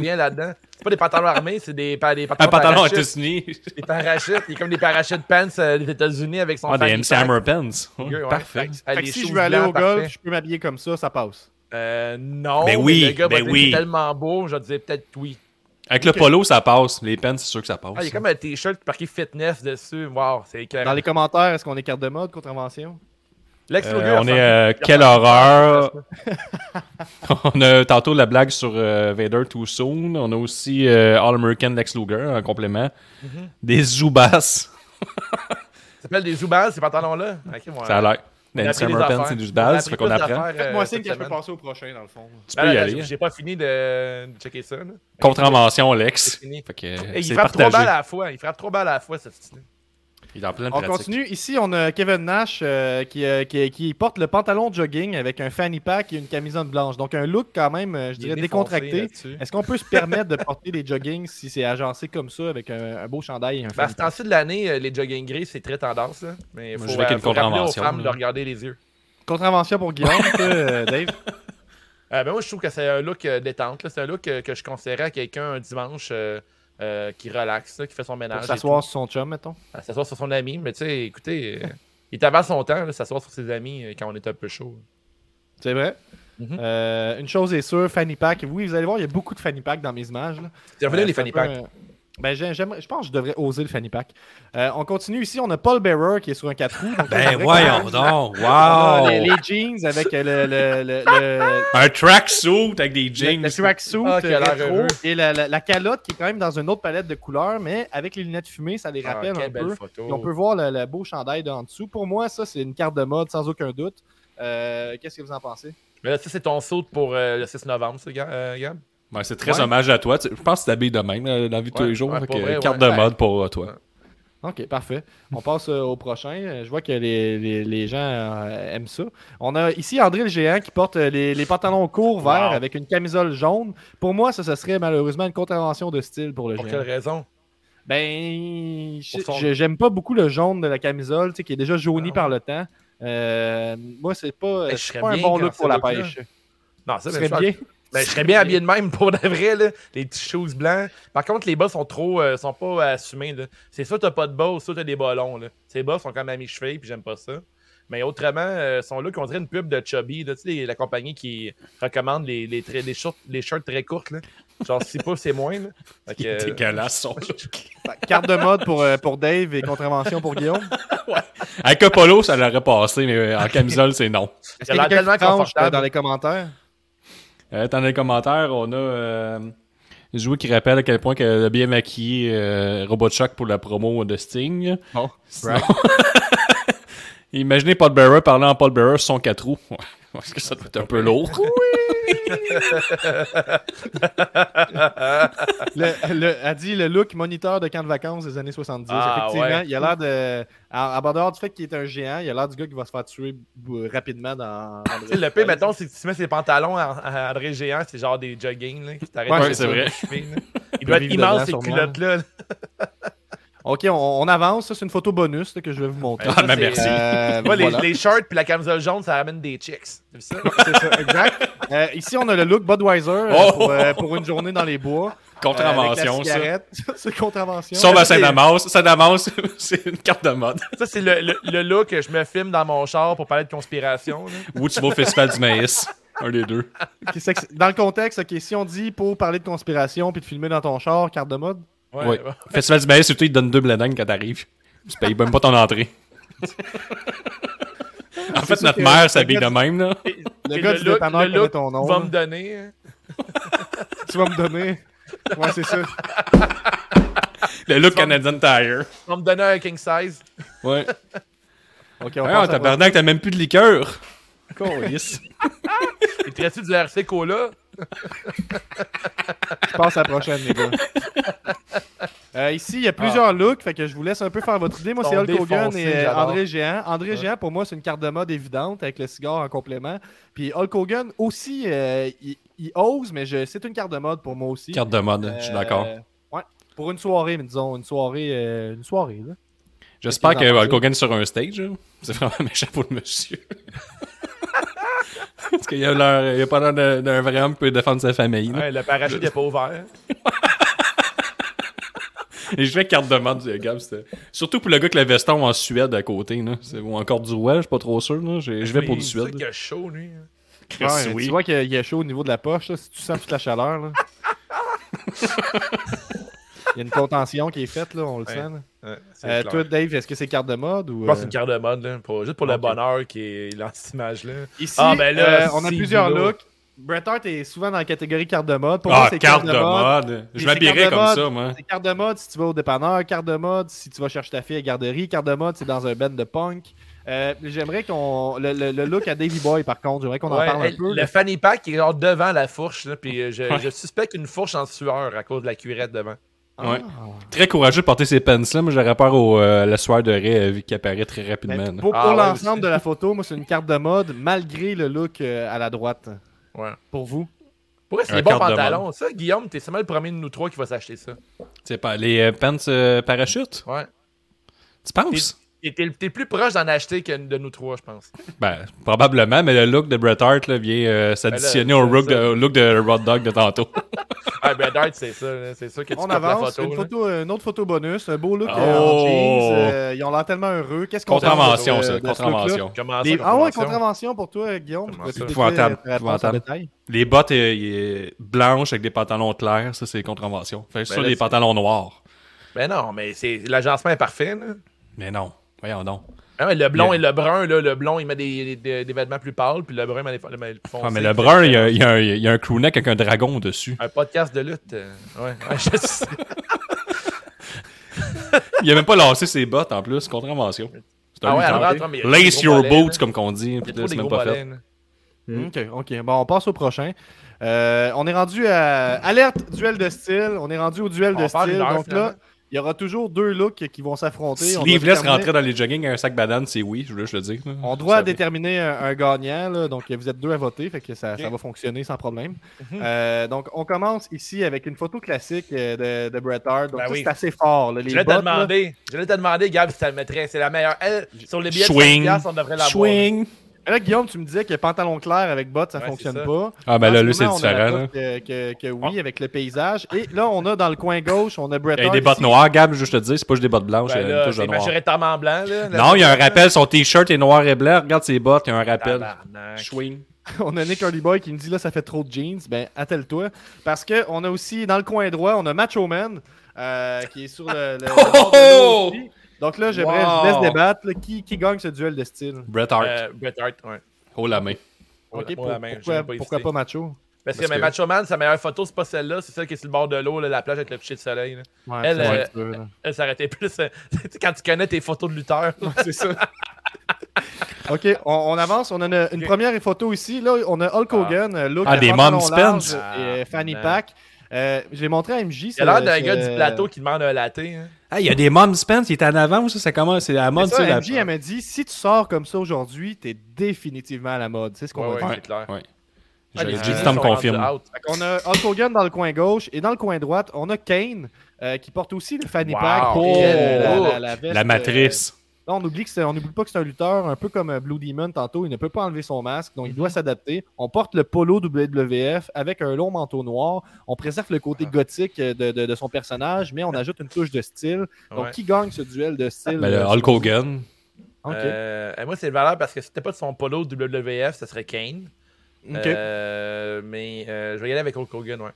bien là-dedans. C'est pas des pantalons armés, c'est des, pa- des Un pantalons pantalon aux parachutes. États-Unis. Des parachutes. Il est comme des parachutes pants euh, des États-Unis avec son Ah, des MC. Hammer Pants. Ouais, ouais. Parfait. Fait que- si je veux aller au golf, parfait. je peux m'habiller comme ça, ça passe. Euh, non. Ben mais oui, le gars va ben oui. C'est tellement beau, je disais peut-être oui. Avec le polo, ça passe. Les pants, c'est sûr que ça passe. Ah, il y a comme un t-shirt marqué fitness dessus. Wow, c'est éclairant. Dans les commentaires, est-ce qu'on est carte de mode, contravention? Lex Euh, Luger, on est euh, quelle horreur. on a tantôt la blague sur euh, Vader Too Soon. On a aussi euh, All American Lex Luger en complément. Mhm. Des Zubas. Ça s'appelle des Zubaz, ces pantalons-là? Ça a l'air. Appris des Hammerpants, affaires. c'est du appris fait qu'on apprend. d'affaires, euh, Faites-moi signe que je peux passer au prochain, dans le fond. Tu Ben peux y là, aller. j'ai- pas fini de checker ça. là. Contravention, C'est Lex. il frappe trois balles à la fois. Il frappe trois balles à la fois, cette style. Il est en pleine On pratique. continue. Ici, on a Kevin Nash euh, qui, euh, qui, qui porte le pantalon de jogging avec un fanny pack et une camisole blanche. Donc, un look quand même, euh, je Il dirais, décontracté. Est-ce qu'on peut se permettre de porter des joggings si c'est agencé comme ça avec un, un beau chandail et un Ben, à fanny ce pack? temps-ci de l'année, les jogging gris, c'est très tendance. Là. Mais il Moi, faut, je vais avec euh, une faut rappeler aux contravention, femmes de regarder les yeux. Contravention pour Guillaume, euh, Dave? Euh, ben, moi, je trouve que c'est un look euh, détente. C'est un look euh, que je conseillerais à quelqu'un un dimanche euh, qui relaxe, là, qui fait son ménage. S'asseoir sur son chum, mettons. s'asseoir sur son ami. Mais tu sais, écoutez, euh, il est avant son temps, s'asseoir sur ses amis euh, quand on est un peu chaud. C'est vrai? Mhm. Une chose est sûre, fanny pack. Oui, vous allez voir, il y a beaucoup de fanny pack dans mes images. C'est revenu les fanny un- Ben, je pense que je devrais oser le fanny pack. Euh, on continue ici. On a Paul Bearer qui est sur un 4 roues. Ben voyons donc. On a Wow! les, les jeans avec le, le, le, le, Un tracksuit avec des jeans. le tracksuit Ah, euh, et la, la, la calotte qui est quand même dans une autre palette de couleurs, mais avec les lunettes fumées, ça les Ah, rappelle un quelle belle peu. photo. On peut voir le, le beau chandail de en dessous. Pour moi, ça, c'est une carte de mode sans aucun doute. Euh, Qu'est-ce que vous en pensez? Mais là, ça, c'est ton saut pour euh, le 6 novembre, ça, Gab? Euh? Ouais, c'est très Ouais. hommage à toi. Tu- Je pense que tu t'habilles de même là, dans la vie de tous les jours. pour que, vrai, carte ouais. de mode pour euh, toi. Ok, parfait. On passe euh, au prochain. Euh, Je vois que les, les, les gens euh, aiment ça. On a ici André le géant qui porte euh, les, les pantalons courts verts Wow. avec une camisole jaune. Pour moi, ça, ce serait malheureusement une contravention de style pour le Pour géant. quelle raison? Ben, Pour j'aime pas beaucoup le jaune de la camisole, tu sais, qui est déjà jauni Ah, par le temps. Euh, moi, c'est pas, Ben, pas un bien bon look pour la pêche. Non, ça, Ce ben, serait bien? Ben, je serais bien habillé de même pour de vrai, là. Les petits shoes blancs. Par contre, les bas sont trop. euh, sont pas assumés, là. C'est soit t'as pas de bas ou soit t'as des bas longs, là. Ces bas sont quand même à mi-cheville, puis j'aime pas ça. Mais autrement, euh, sont là qu'on dirait une pub de Chubby, là. Tu sais, les- la compagnie qui recommande les, les, très- les, shorts, les shirts très courtes, là. Genre 6 pouces, c'est moins, là. Fait que, euh, dégueulasse son look. Fait, Carte de mode pour, euh, pour Dave et contravention pour Guillaume. Avec un polo, ça l'aurait passé, mais euh, en camisole, c'est non. Est-ce qu'il a y a tellement confortable. euh, dans les commentaires? Euh, dans les commentaires, on a euh, Joué qui rappelle à quel point que le bien maquillé euh, Robotchuck pour la promo de Sting. Sinon- Imaginez Paul Bearer parlant en Paul Bearer sur son 4 roues. Est-ce que ça doit être un peu lourd? Le, le- a dit le look moniteur de camp de vacances des années 70. Ah, Effectivement, ouais. il a l'air de. À, à dehors du fait qu'il est un géant, il a l'air du gars qui va se faire tuer rapidement dans. Tu sais, le pire, mettons, c'est que tu mets ses pantalons à, à André Géant, c'est genre des jogging, là, qui t'arrêtent Ouais, c'est vrai. Il doit être immense, ces culottes-là. Ok, on, on avance. Ça, c'est une photo bonus là, que je vais vous montrer. Ah, mais c'est- merci. Euh, Moi, les, voilà. les shorts puis la camisole jaune, ça ramène des chicks. C'est ça? Exact. Euh, ici, on a le look Budweiser euh, Oh! pour, euh, pour une journée dans les bois. Contravention, Euh, ça. cigarette. c'est contravention. Sauf à Saint-Damas. Saint-Damas, c'est une carte de mode. Ça, c'est le, le, le look que je me filme dans mon char pour parler de conspiration. Ou tu vas au Festival du Maïs. Un des deux. Dans le contexte, ok, si on dit pour parler de conspiration puis de filmer dans ton char, carte de mode. Ouais. Festival du Maïs, surtout, ils te donnent deux bledins quand t'arrives. Tu payes même pas ton entrée. en fait, notre mère s'habille de même, là. Le Et gars le du look, dépanneur le connaît look ton nom. va là. me donner. hein. Tu vas me donner. Ouais, c'est ça. Le look Canadian Tire. Va me donner un king size. Ouais. Ok, on Ah, passe à la tabarnak, t'as même plus de liqueur. Câlisse. Il te reste du RC Cola? Je passe à la prochaine, les gars. Euh, ici, il y a plusieurs looks, fait que je vous laisse un peu faire votre idée. Moi, c'est Hulk Hogan et euh. André Géant. André Géant, pour moi, c'est une carte de mode évidente avec le cigare en complément. Puis Hulk Hogan aussi, euh, il, il ose, mais je- c'est une carte de mode pour moi aussi. Carte de mode, je suis d'accord. Ouais. Pour une soirée, mais disons, une soirée, euh, une soirée, là. J'espère que Hulk Hogan est sur un stage. là. C'est vraiment méchant pour le monsieur. Parce qu'il a, il a pas l'air d'un- vrai homme qui peut défendre sa famille. Ouais, le parachute n'est pas ouvert. Et je fais carte de euh, Gab. c'était- Surtout pour le gars qui la veston en Suède à côté. Là. Ou encore du Ouest, je suis pas trop sûr. là. Je je vais pour du Suède. qu'il a chaud, lui. hein. Chris, Ouais, oui. Tu vois qu'il y a- il y a chaud au niveau de la poche, là, si tu sens toute la chaleur. Là. il y a une contention qui est faite, là, on le Ouais. sent. Ouais, c'est Euh, toi, Dave, est-ce que c'est carte de mode ou Je pense que c'est euh, une carte de mode, là, pour- juste pour le bonheur qui est dans cette image-là. Ici, Ah, ben là, euh, on a si, plusieurs looks. Bret Hart est souvent dans la catégorie carte de mode. Pour moi, Ah, c'est carte de mode. Je C'est m'habillerais carte comme mode. ça, moi. C'est carte de mode si tu vas au dépanneur, carte de mode si tu vas chercher ta fille à la garderie, carte de mode c'est dans un band de punk. Euh, j'aimerais qu'on. Le, le- le look à Davy Boy, par contre, j'aimerais qu'on en parle un peu. le fanny pack est genre devant la fourche, là, puis je, je suspecte une fourche en sueur à cause de la cuirette devant. Ouais. Très courageux de porter ces pants-là, mais j'aurais peur au euh, la sueur de raie euh, vu qu'il apparaît très Mais rapidement. pour Ah, pour l'ensemble de la photo, moi, c'est une carte de mode, malgré le look euh, à la droite. Ouais. Pour vous? Pour vrai, c'est des bons pantalons. Ça, Guillaume, t'es seulement le premier de nous trois qui va s'acheter ça. C'est pas les euh, pants euh, parachutes? Ouais. Tu penses? Et T'es t'es plus proche d'en acheter que de nous trois, je pense. Ben, probablement, mais le look de Bret Hart là, vient euh, s'additionner Ben là, au, look de, au look de Rod Dog de tantôt. Ah, Brad Hart, c'est ça. C'est ça que tu On copies la avance. photo. une, photo, euh, une autre photo bonus. Un beau look euh, Oh. en jeans. euh, ils ont l'air tellement heureux. Qu'est-ce qu'on Contravention, de- ça. de? Contravention. Comment Des- ça, Ah ouais, contravention? pour toi, Guillaume. Les bottes euh, blanches avec des pantalons clairs, ça c'est contravention. Fait que Ben sur c'est- pantalons noirs. Ben non, mais c'est l'agencement est parfait. Là. Mais non, voyons donc. Ah, le blond Yeah. et le brun, là, le blond, il met des, des, des vêtements plus pâles, puis le brun, il met des, il met plus foncés. Ah, mais le brun, il y a, il y a un, il y a un crewneck avec un dragon dessus. Un podcast de lutte. euh, ouais, ouais, je sais. Il a même pas lancé ses bottes en plus, contravention. C'est un Ah ouais, alors, mais Lace your boots, comme qu'on dit. Il y puis a là, trop c'est des même gros pas fait. là. Ok, ok. Bon, on passe au prochain. Euh, on est rendu à alerte duel de style. On est rendu au duel On de style. Donc là. Il y aura toujours deux looks qui vont s'affronter. On doit Sleeveless déterminer- rentrer dans les jogging avec un sac banane, c'est oui, je voulais juste le dire. On doit Ça- déterminer un, un gagnant, là, donc vous êtes deux à voter, fait que ça, ça va fonctionner sans problème. Mhm. Euh, donc on commence ici avec une photo classique euh, de, de Bret Hart. Donc Ben ça, oui. c'est assez fort. là, les Je vais te bottes, là. demander, je vais te demander, Gab, si tu le mettrais. C'est la meilleure. Elle, sur les billets de Swing. 5 piastres, on devrait l'avoir. Swing. Là, Guillaume, tu me disais que pantalon clair avec bottes, ça Ouais, fonctionne ça. pas. Ah, ben En là, ce lui, c'est la différent. là. Que, que- que oui, avec le paysage. Et là, on a dans le coin gauche, on a Bret Il y a des bottes ici. noires, Gab, juste te dire, c'est pas juste des bottes blanches, Ben il y a là, c'est majoritairement blanc, là. Non, il y a un rappel, son t-shirt est noir et blanc. Regarde ses bottes, il y a un rappel. Swing. On a Nick Hardy Boy qui me dit là, ça fait trop de jeans. Ben, attelle-toi. Parce qu'on a aussi, dans le coin droit, on a Macho Man euh, qui est sur le. le- aussi. Donc là, j'aimerais, je vous laisse Wow. débattre. là, qui, qui gagne ce duel de style? Bret Hart. Euh, Bret Hart, ouais. Oh la main. Ok, pour- la main, pourquoi, pas pourquoi hésiter. pas Macho? Parce que, Parce mais que- Macho Man, sa meilleure photo, c'est pas celle-là, c'est celle qui est sur le bord de l'eau, la plage avec le coucher de soleil. là. Ouais, Elle, euh, là. Elle s'arrêtait plus. euh, quand tu connais tes photos de lutteur. C'est ça. ok, on, on avance. On a une, première photo ici. Là, on a Hulk Hogan, euh, look Ah, de des Mom Spence. et euh, fanny Ah, pack. Euh, je l'ai montré à MJ. Il a l'air d'un gars du plateau qui demande un latte. hein. Ah, il y a des Mom Spence, il est en avant, ça, c'est comment? C'est la mode, ça, ça, la- MJ, elle m'a dit si tu sors comme ça aujourd'hui, t'es définitivement à la mode. C'est ce qu'on Ouais, va ouais, dire. c'est clair. Ouais. Ah, J'ai- dit, confirme. On a Hulk Hogan dans le coin gauche et dans le coin droite, on a Kane euh, qui porte aussi le fanny Wow. pack Oh. et euh, la, la- la veste, La euh, matrice. Là, on oublie que c'est- on n'oublie pas que c'est un lutteur, un peu comme euh, Blue Demon tantôt. Il ne peut pas enlever son masque, donc il Mhm. doit s'adapter. On porte le polo WWF avec un long manteau noir. On préserve le côté Ah. gothique euh, de, de- de son personnage, mais on ajoute une touche de style. Donc, Ouais. qui gagne ce duel de style Ben, le euh, Hulk Hogan. Euh, moi, c'est le valeur parce que si c'était pas de son polo WWF, ça serait Kane. Euh, mais euh, je vais y aller avec Hulk Hogan, ouais.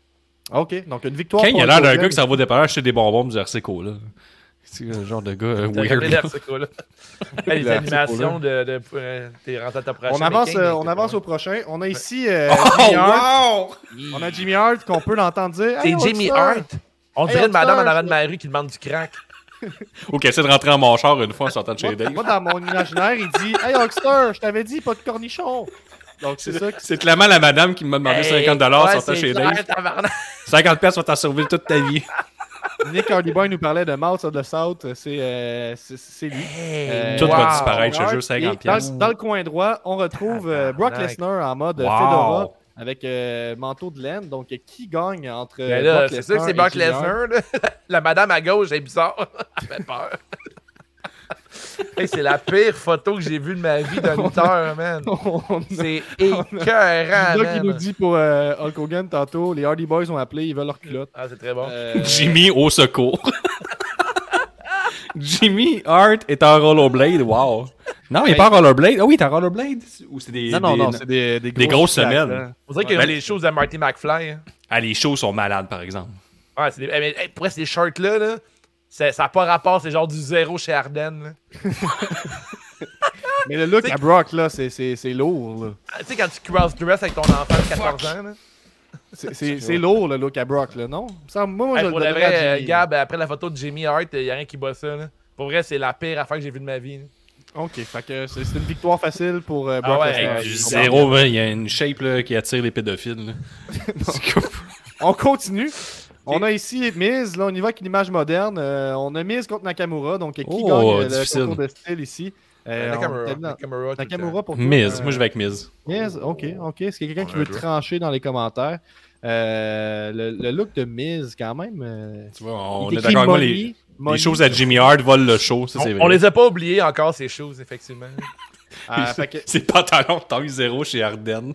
Ok, donc une victoire. Kane, il a l'air d'un gars qui s'en va acheter des bonbons du RCCO, là. C'est le genre de gars euh, weird. regardé l'air, ce coup-là. Hey, Les Le animations de. de, euh, T'es rentré à ta prochaine. On avance, euh, on avance au prochain. On a ici euh, Oh, Jimmy Hart. wow! On a Jimmy Hart qu'on peut l'entendre dire. C'est Hey, Jimmy! Hart. On Hey, dirait une madame en avant de ma rue qui demande du crack. Ou qui essaie de rentrer en mon char une fois en sortant de chez Dave. moi, dans mon imaginaire, il dit Hey Hulkster, je t'avais dit, pas de cornichon. Donc, c'est ça. C'est clairement la madame qui m'a demandé Hey, 50$ en ouais, sortant chez Dave. tabarnak. 50$ piastres vont t'en servir toute ta vie. Nick Hardy Boy nous parlait de Mouth of the South. C'est euh, c'est- c'est lui. Euh, Tout va disparaître, je te jure, Et 50$. dans, piastres. dans le coin droit, on retrouve euh, Brock. Lesnar en mode Wow. Fedora avec euh, manteau de laine. Donc, qui gagne entre Ben c'est sûr que Lesnar c'est Brock? Lesnar. là. La madame à gauche est bizarre. Elle fait peur. Hey, c'est la pire photo que j'ai vue de ma vie d'un lutteur, man. C'est écœurant, qui man. nous dit pour euh, Hulk Hogan tantôt, les Hardy Boys ont appelé, ils veulent leur culotte. Ah, c'est très bon. Euh, Jimmy au secours. Jimmy Hart est en rollerblade, wow. Non, il est pas en rollerblade. Ah oui, il est en rollerblade? Ou c'est des, Non, non, des- non, c'est des, des, des grosses semaines. là. On dirait qu'il y a Ben, les choses de Marty McFly. hein. Ah, les shows sont malades, par exemple. Ouais, c'est des... eh, mais, hey, pour ces shirts-là, là, ça n'a pas rapport, c'est genre du zéro chez Ardennes. là. Mais le look T'sais- à Brock, là, c'est- c'est c'est lourd, là. Tu sais, quand tu cross-dress avec ton enfant de 14 ans, là. C'est- lourd, le look à Brock, là, non? Ça, moi, moi, Hey, je pour le vrai, Jimmy. Gab, après la photo de Jimmy Hart, il y a rien qui bat ça, là. Pour vrai, c'est la pire affaire que j'ai vue de ma vie. là. Ok, fait que c'est une victoire facile pour euh, Ah Brock ouais, Lesnar. hey, Du zéro, man, il y a une shape là, qui attire les pédophiles. On continue. On a ici Miz, là on y va avec une image moderne. Euh, on a Miz contre Nakamura, donc qui Oh, gagne euh, le concours de style ici Euh, Nakamura. Nakamura. Nakamura pour toi. Miz, euh, moi je vais avec Miz. Miz, ok, ok. Est-ce qu'il y a quelqu'un qui veut trancher dans les commentaires? Euh, le, le look de Miz, quand même. euh, Tu vois, on est d'accord avec moi, les, choses à Jimmy Hart volent le show, ça c'est On, vrai. on les a pas oubliés encore, ces choses, effectivement. Ah, fait que zéro chez Ardennes.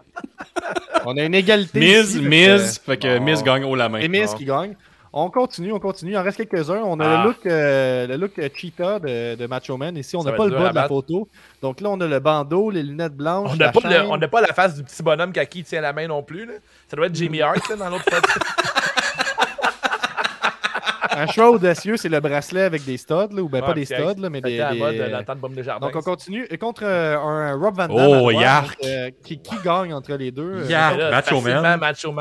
on a une égalité. Miz, ici, fait que- Miz, fait que bon. Miz gagne haut la main. Et Miz Ah. qui gagne. On continue, on continue. Il en reste quelques-uns. On a Ah. le look, euh, le look euh, cheetah de, de Macho Man. Ici, on n'a pas le bas de la photo. Donc là, on a le bandeau, les lunettes blanches. On n'a pas, pas la face du petit bonhomme qui à qui il tient la main non plus. Là. Ça doit être Jimmy Hart là, dans l'autre photo. Un choix audacieux, c'est le bracelet avec des studs, là, ou ben Ouais, pas des studs, là, mais des. à la des- mode euh, dans le Bombe de Jardin. Donc on continue. Et contre euh, un Rob Van Dam. Oh, Yark. euh, qui, qui gagne entre les deux euh, Yark. Macho Man. Macho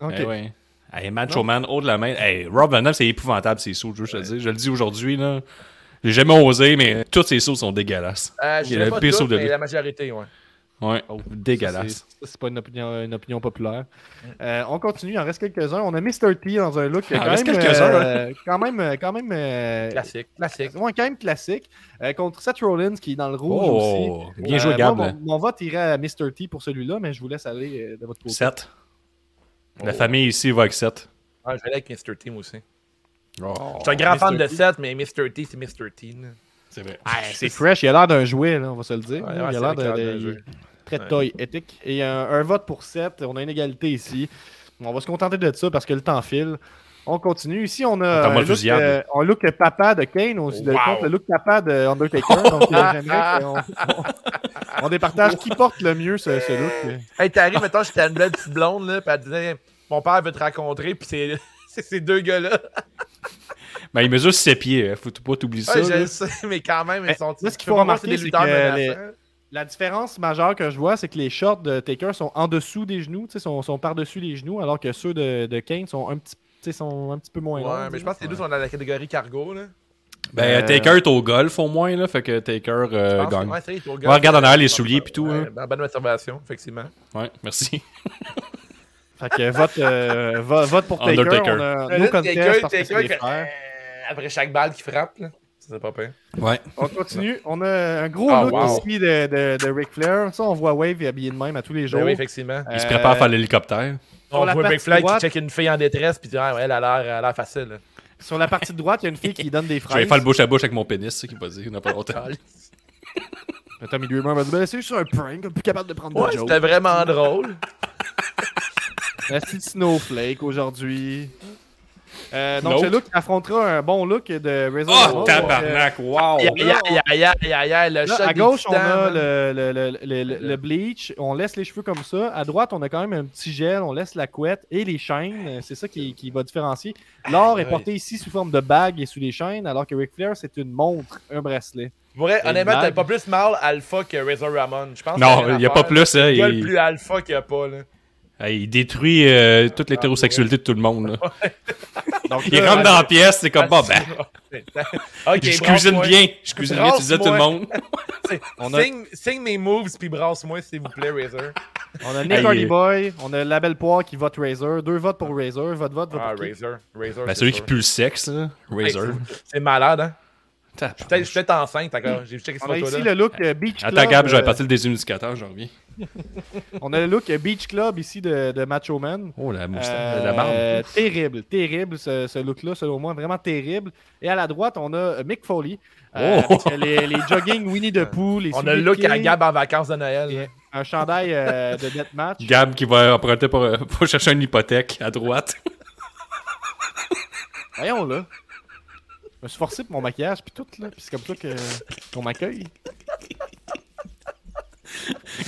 ok. Eh ouais. Hey, Macho Man, haut de la main. Hey, Rob Van Dam, c'est épouvantable, ses sauts, je te le dis. Je le dis aujourd'hui, là. J'ai jamais osé, mais tous ses sauts sont dégueulasses. Euh, je Il y a dirais le pas pire toutes, saut de mais lui. la majorité, ouais. Ouais, Oh, dégueulasse. C'est- pas une opinion, une opinion populaire. Euh, on continue, il en reste quelques-uns. On a Mr. T dans un look Il en quand, reste même, quelques-uns, euh, quand même, euh, quand même, euh, Classique, classique. ouais, quand même classique. Euh, contre Seth Rollins qui est dans le rouge Oh, aussi. bien Euh, joué, Gab. moi, mon, mon vote irait à Mr. T pour celui-là, mais je vous laisse aller euh, de votre côté. 7. La Oh. famille ici va avec 7. Ouais, je vais aller avec Mr. T, moi aussi. Oh, Je suis un grand fan de. 7, mais Mr. T, c'est Mr. T. là. C'est vrai. Ah, c'est fresh, il a l'air d'un jouet, là, on va se le dire. Ouais, il ouais, a l'air a d'un jeu. très Ouais. toy éthique. Et un, un vote pour 7, on a une égalité ici. On va se contenter de ça parce que le temps file. On continue. Ici, on a un look, euh, un look papa de Kane, aussi de Wow. contre le look papa de Undertaker. Donc, j'aimerais qu'on on, on départage qui porte le mieux ce, ce look. Hey, t'arrives, mettons, j'étais une belle petite blonde, là, pis elle disait Mon père veut te rencontrer, pis c'est c'est ces deux gars-là. Ben, il mesure 7 pieds. hein. Faut pas t'oublier ça. Ouais, je là. le sais, mais quand même, ils sont. là, ce qu'il faut remarquer, c'est que menaçants. La différence majeure que je vois, c'est que les shorts de Taker sont en dessous des genoux, tu sais, sont, sont par-dessus les genoux, alors que ceux de, de Kane sont un petit, tu sais, sont un petit peu moins longs. Ouais, mais je pense que les deux sont dans la catégorie cargo, là. Ben, Euh, Taker est au golf au moins, là. Fait que Taker euh, gagne. Ouais, est regarde en arrière les souliers pis tout, Ouais, hein. Bonne observation, effectivement. Ouais, merci. Fait que vote, euh, vo- vote pour Taker. Undertaker. On a Taker, après chaque balle qui frappe, là. C'est pas pire. Ouais. On continue. On a un gros Ah, look wow. ici de, de, de Ric Flair. Ça, on voit Wave habillé de même à tous les jours. Ben oui, effectivement. Il se prépare à faire l'hélicoptère. On voit partie Flag qui check une fille en détresse, puis dit, ah, ouais, elle a l'air elle a l'air facile. Sur la partie de droite, il y a une fille qui donne des Je vais fraises. faire le bouche à bouche avec mon pénis, c'est ça qu'il va dire, il n'y a pas longtemps. Tommy Dreamer va dire ben, c'est juste un prank, plus capable de prendre Ouais, de c'était vraiment drôle. La petite Snowflake aujourd'hui. Euh, donc, Nope. ce look affrontera un bon look de Razor Oh, Ramon. tabarnak, wow! Le à gauche, on a le, le, le, le, le- le bleach, on laisse les cheveux comme ça. À droite, on a quand même un petit gel, on laisse la couette et les chaînes. C'est ça qui, qui va différencier. L'or est porté ici sous forme de bague et sous les chaînes, alors que Ric Flair, c'est une montre, un bracelet. Vrai, honnêtement, t'as pas plus mal alpha que Razor Ramon. Je pense Non, c'est il n'y a pas plus, hein. Le gars le Il, plus alpha qu'il y a pas, là. Hey, il détruit euh, toute l'hétérosexualité de tout le monde. là. Donc, Il là, rentre dans la pièce, c'est comme, Ah, bah, ben, je cuisine bien, je cuisine bien, tu disais tout le monde. On a- Signe, signe mes moves, puis brasse-moi, s'il vous plaît, Razor. on a Nick Hardy euh, Boy, on a la belle poire qui vote Razor, deux votes pour Razor, votre vote va Ah, pour qui? Razor. Razor. Ben, c'est celui qui pue le sexe, Hey, Razor. c'est- C'est malade, hein? Je suis peut-être enceinte encore. J'ai checké ce On a ici le look euh, Beach Club. Attends, Gab, je vais euh, partir le déshumidficateur, j'en reviens. on a le look euh, Beach Club ici de, de Macho Man. Oh, la moustache, Euh, la barbe. Terrible, terrible ce, ce look-là, selon moi, vraiment terrible. Et à la droite, on a Mick Foley. Oh! avec les, les jogging Winnie the Pooh, les On a le look à Gab en vacances de Noël. et un chandail euh, de deathmatch. Gab qui va emprunter pour, pour chercher une hypothèque à droite. Voyons là. Je me suis forcé pour mon maquillage, puis tout, là. Puis c'est comme ça que qu'on m'accueille.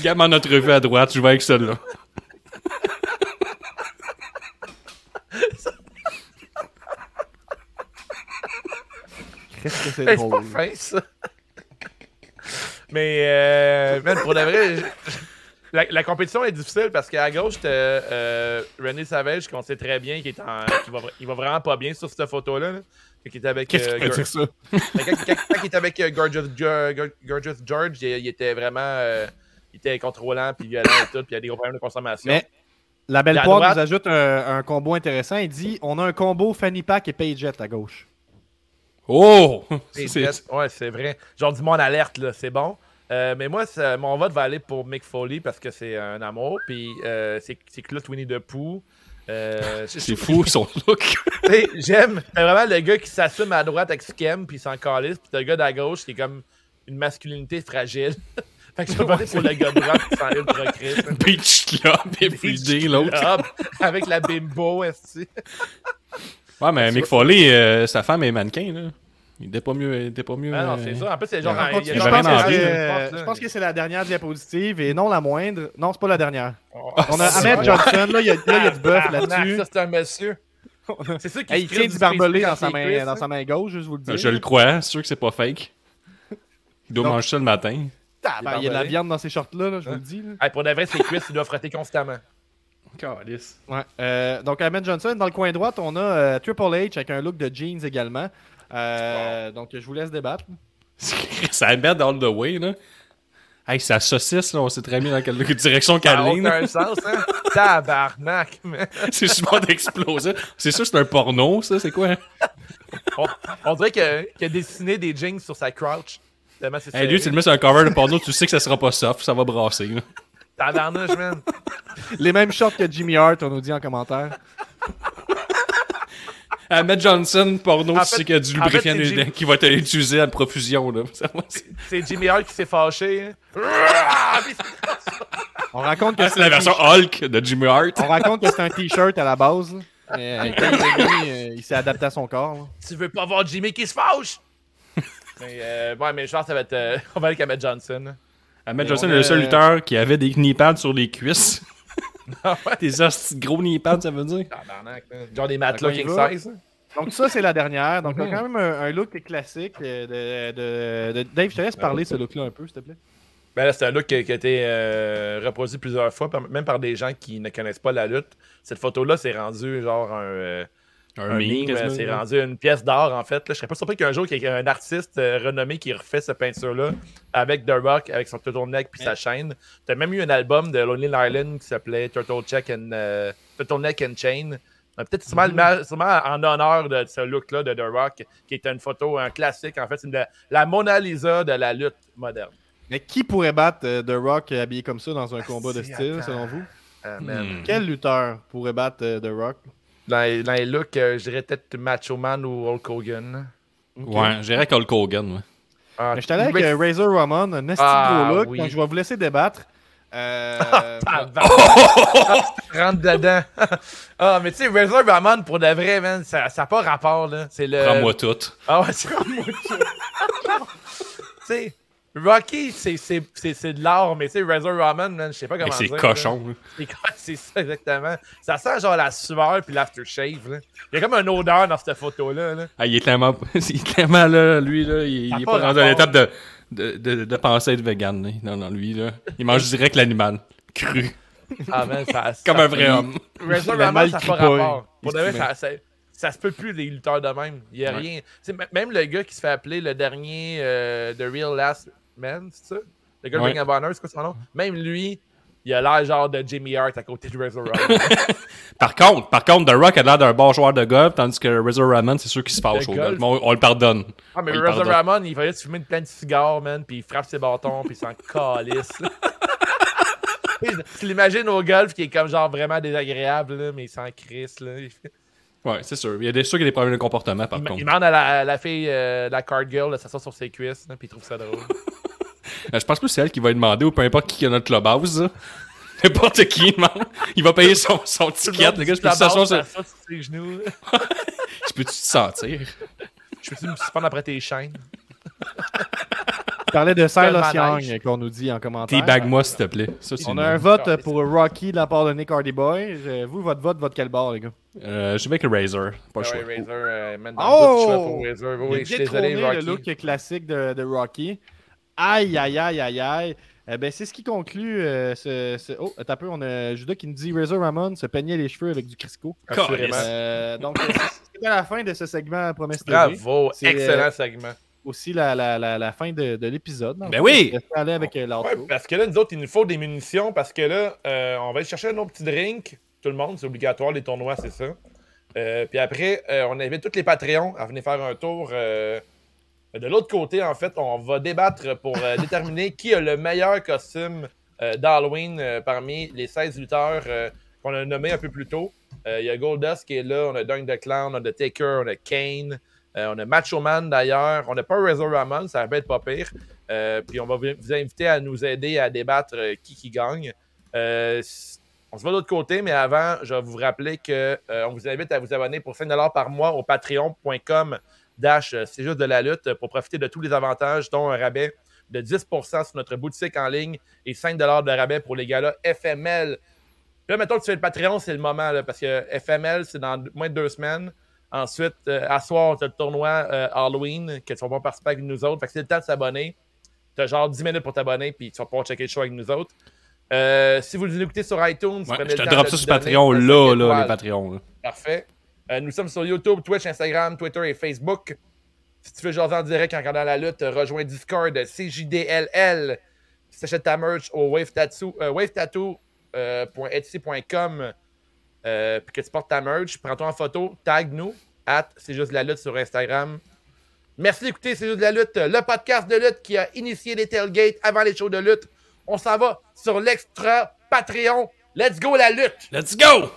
Gab en entrevue à droite, je vais avec celle-là. Qu'est-ce que c'est Hey, c'est pas drôle. fin, ça. Mais, euh, man, pour de vrai, je- la, la compétition est difficile parce qu'à gauche, t'as euh, René Savage, qu'on sait très bien, qui, est en, va, il va vraiment pas bien sur cette photo-là. là. Qui est avec, Qu'est-ce euh, qui veut Gor- dire ça? Mais quand, quand- quand il était avec euh, Gorgeous, George, il, il était vraiment. euh, il était contrôlant, puis violent et tout, puis il y a des gros problèmes de consommation. Mais la belle poire droite- nous ajoute un, un combo intéressant. Il dit on a un combo Fanny Pack et Payjet à gauche. Oh! Ouais, c'est vrai. Genre du monde alerte, là, c'est bon. Euh, mais moi, ça- mon vote va aller pour Mick Foley parce que c'est un amour. Puis euh, c'est c'est Claude Winnie de Pooh. Euh, C'est fou son look. J'aime. C'est vraiment le gars qui s'assume à droite avec Skem, puis il s'en calisse. Puis t'as le gars d'à gauche qui est comme une masculinité fragile. fait que je vais voter pour le gars de droite qui s'en ultra Chris. Beach Club, everyday, l'autre. Avec la bimbo, est Ouais, mais Mick Foley, euh, sa femme est mannequin, là. Il était pas mieux. Il était pas mieux Ah non, euh, c'est ça. En plus, c'est genre. Il y a je, genre pense que envie, c'est, un- euh, là. je pense que c'est la dernière diapositive et non la moindre. Non, c'est pas la dernière. Oh, On a Ahmed. Johnson, là, il y a, là, il y a du bœuf Tabarnak, là-dessus. Ça, c'est un monsieur. C'est ça qui Hey, il tient crée du barbelé dans sa, ses main, cuisses, dans hein. sa main gauche, juste vous le dire. Je le crois, c'est sûr que c'est pas fake. Il doit Donc- manger ça le matin. Il y a de la viande dans ces shorts-là, là, je vous le dis. Hey, pour de vrai, ses cuisses, il doit frotter constamment. Ouais. Euh, donc, Ahmed Johnson, dans le coin droit, on a euh, Triple H avec un look de jeans également. Euh, Donc, je vous laisse débattre. Ça met all the way, là. Hey, sa saucisse, là, on sait très bien dans quelle direction Ça qu'elle ligne. aucun sens, hein? Tabarnak, man. C'est souvent d'exploser. C'est sûr, c'est un porno, ça, c'est quoi? On, on dirait que- qu'il a dessiné des jeans sur sa crouch. Tellement c'est Hey, lui, tu le mets sur un cover de porno, tu sais que ça sera pas soft, ça va brasser. là. Tabarnouche, man. Les mêmes shorts que Jimmy Hart, on nous dit en commentaire. Ahmed Johnson, porno, En tu fait- sais qu'il y a du en fait, lubrifiant Jim- qui va être utilisé à profusion. Là. C'est- Jimmy Hart qui s'est fâché. hein. On raconte que Ah, c'est la version Hulk de Jimmy Hart. On raconte que c'est un t-shirt à la base. Mais euh, quand il euh, il s'est adapté à son corps. là. Tu veux pas voir Jimmy qui se fâche? mais, euh, ouais, mais je pense que ça va être. euh, on va aller avec Ahmed Johnson. Ahmed Johnson on est le seul lutteur qui avait des knee pads sur les cuisses. Ouais? Des hosties de gros knee pads, ça veut dire. Genre des matelas king size. Donc ça, c'est la dernière. Donc on Mhm. a quand même un, un look classique. euh, De, de- de- Dave, je te laisse parler de ce look-là un peu, s'il te plaît. Ben là, c'est un look qui, qui a été euh, reproduit plusieurs fois, même par des gens qui ne connaissent pas la lutte. Cette photo-là, c'est rendu genre un, un meme, c'est rendu une pièce d'art en fait. là. Je serais pas surpris qu'un jour, qu'il y ait un artiste euh, renommé qui refait cette peinture-là avec The Rock, avec son turtleneck puis sa chaîne. T'as même eu un album de Lonely Island qui s'appelait Turtle Check and euh, Turtleneck and Chain. Euh, Peut-être sûrement, l'image- sûrement en honneur de ce look-là de The Rock, qui est une photo, un classique. En fait, c'est une- la Mona Lisa de la lutte moderne. Mais qui pourrait battre euh, The Rock habillé comme ça dans un combat de style, attends. selon vous? Ah. Hmm. Quel lutteur pourrait battre euh, The Rock? Dans, les- dans les looks, euh, je dirais peut-être Macho Man ou Hulk Hogan. Ouais, j'irais avec Hulk Hogan. ouais. Ah, Mais Je t'allais avec Rick- euh, Razor Ramon, un esti Ah, gros look. oui. Donc je vais vous laisser débattre. Euh, Rentre dedans. ah, mais tu sais, Razor Ramon, pour de vrai, man, ça n'a pas rapport, là. C'est le. Prends-moi tout. Ah ouais, c'est comme moi. tu sais, Rocky, c'est- c'est c'est- c'est de l'art, mais tu sais, Razor Ramon, man, je sais pas comment. C'est co- C'est ça, exactement. Ça sent genre la sueur puis l'aftershave. Il y a comme une odeur dans cette photo-là, là. Ah, il est clairement, il est clairement là, lui, là, il, il est pas pas rendu à rapport. l'étape de, de, de, de penser être vegan. là. Non, non, lui, là, il mange direct l'animal. Cru. Ah, man, ça. Comme ça- un vrai homme. Razor mal ça n'a pas rapport. Pour de vrai, ça, se peut plus des lutteurs de même. Il y a Ouais. rien. Même le gars qui se fait appeler le dernier euh, The Real Last Man, c'est ça? Le gars de Ouais. Ring of Honor, c'est quoi son nom? Même lui, il a l'air genre de Jimmy Hart à côté de Razor Ramon. Par contre, par contre, The Rock a l'air d'un bon joueur de golf, tandis que Razor Ramon, c'est sûr qu'il se fâche au golf? on, on le pardonne. ah, mais On Razor. Ramon, il fallait se fumer une plein de cigares, man, puis il frappe ses bâtons, puis il s'en calisse. Tu l'imagines au golf qui est comme genre vraiment désagréable, là, mais il s'en crisse. Là. Ouais, c'est sûr. Il y a des sûr qu'il y a des problèmes de comportement, par il- contre. il demande à la, à la fille, euh, la card girl, de s'asseoir sur ses cuisses, là, puis il trouve ça drôle. Euh, je pense que c'est elle qui va lui demander, ou peu importe qui a notre clubhouse. là. N'importe qui, demande. Il va payer son, son ticket. Le gars, je peux-tu s'asseoir sur... sur ses genoux. Je peux-tu te sentir? Je peux-tu me suspendre après tes chaînes? Tu parlais de Silas. Young qu'on nous dit en commentaire. Teabag-moi, s'il te plaît. Ça, On a un vote pour Rocky de la part de Nick Hardy Boy. Vous, votre vote, vote quel bord, les gars? Euh, je vais avec Razor. Pas le Ah choix. ouais, Razor, euh, man, dans Oh! doute, je pour Razor. Il a Oui, je suis désolé, détrôné Rocky. le look classique de, de Rocky. Aïe, aïe, aïe, aïe, aïe. Eh ben, c'est ce qui conclut euh, ce, ce- Oh, attends un peu, on a Judas qui nous dit Razor Ramon se peignait les cheveux avec du Crisco. Assurément. Euh, donc, euh, c'était la fin de ce segment Promesse TV. Bravo, C'est, excellent euh, segment. Aussi la, la, la, la fin de, de l'épisode. Ben oui! Aller avec euh. Ouais, parce que là, nous autres, il nous faut des munitions parce que là, euh, on va aller chercher nos petits drinks. Tout le monde, c'est obligatoire, les tournois, c'est ça. Euh, puis après, euh, on invite tous les Patreons à venir faire un tour. De l'autre côté, en fait, on va débattre pour euh, déterminer qui a le meilleur costume euh, d'Halloween euh, parmi les 16 lutteurs qu'on a nommés un peu plus tôt. Il y a Goldust qui est là, on a Dunk the Clown, on a The Taker, on a Kane, on a Macho Man d'ailleurs, on n'a pas Razor Ramon, ça va être pas pire. Puis on va vous inviter à nous aider à débattre qui qui gagne. On se va de l'autre côté, mais avant, je vais vous rappeler que euh, on vous invite à vous abonner pour 5$ par mois au patreon.com dash euh, c'est juste de la lutte pour profiter de tous les avantages, dont un rabais de 10% sur notre boutique en ligne et 5$ de rabais pour les galas FML. Puis là, mettons que tu fais le Patreon, c'est le moment, là, parce que FML, c'est dans moins de deux semaines. Ensuite, euh, à soir, tu as le tournoi euh, Halloween, que tu vas pouvoir participer avec nous autres. Fait que c'est le temps de s'abonner. Tu as genre 10 minutes pour t'abonner, puis tu vas pouvoir checker le show avec nous autres. Euh, si vous nous écoutez sur iTunes, Ouais, je te drop ça sur Patreon, là, là, les Patreons. Parfait. Euh, nous sommes sur YouTube, Twitch, Instagram, Twitter et Facebook. Si tu veux jaser en direct en regardant la lutte, rejoins Discord CJDLL. Si tu achètes ta merch au Wave Tattoo, euh, wavetattoo.etsy.com euh, puis que tu portes ta merch, prends-toi en photo, tag nous, at c'est juste la lutte sur Instagram. Merci d'écouter C'est juste la lutte, le podcast de lutte qui a initié les tailgates avant les shows de lutte. On s'en va sur l'extra Patreon. Let's go la lutte! Let's go!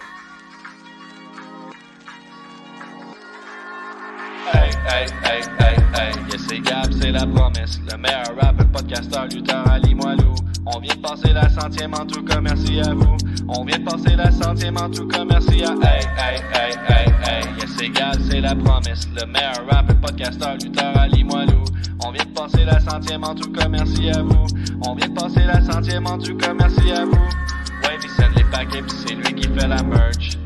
Hey, hey, hey, hey, hey, yes c'est c'est la promesse. Le meilleur rappeur, podcasteur, lutteur, Ali Moilou. On vient de passer la centième en tout cas, merci à vous. On vient de passer la centième en tout cas, merci à Hey, hey, hey, hey, hey, yes c'est c'est la promesse. Le meilleur rappeur, podcasteur, lutteur, Ali Moilou. On vient de passer la centième en tout cas, merci à vous. On vient de passer la centième en tout cas, merci à vous. Ouais, il les paquets, pis c'est lui qui fait la merch.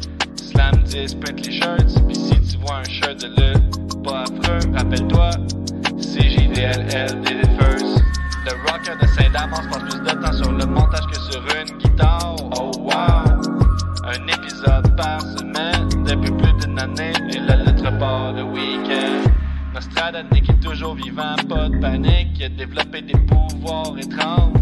Slam 10, print les shirts, pis si tu vois un shirt de lutte, pas affreux, rappelle-toi, c'est JDLL did it first. Le rocker de Saint-Damas passe plus de temps sur le montage que sur une guitare, oh wow! Un épisode par semaine, depuis plus d'une année, et la lettre part le week-end. Nostradamus est toujours vivant, pas de panique, il a développé des pouvoirs étranges.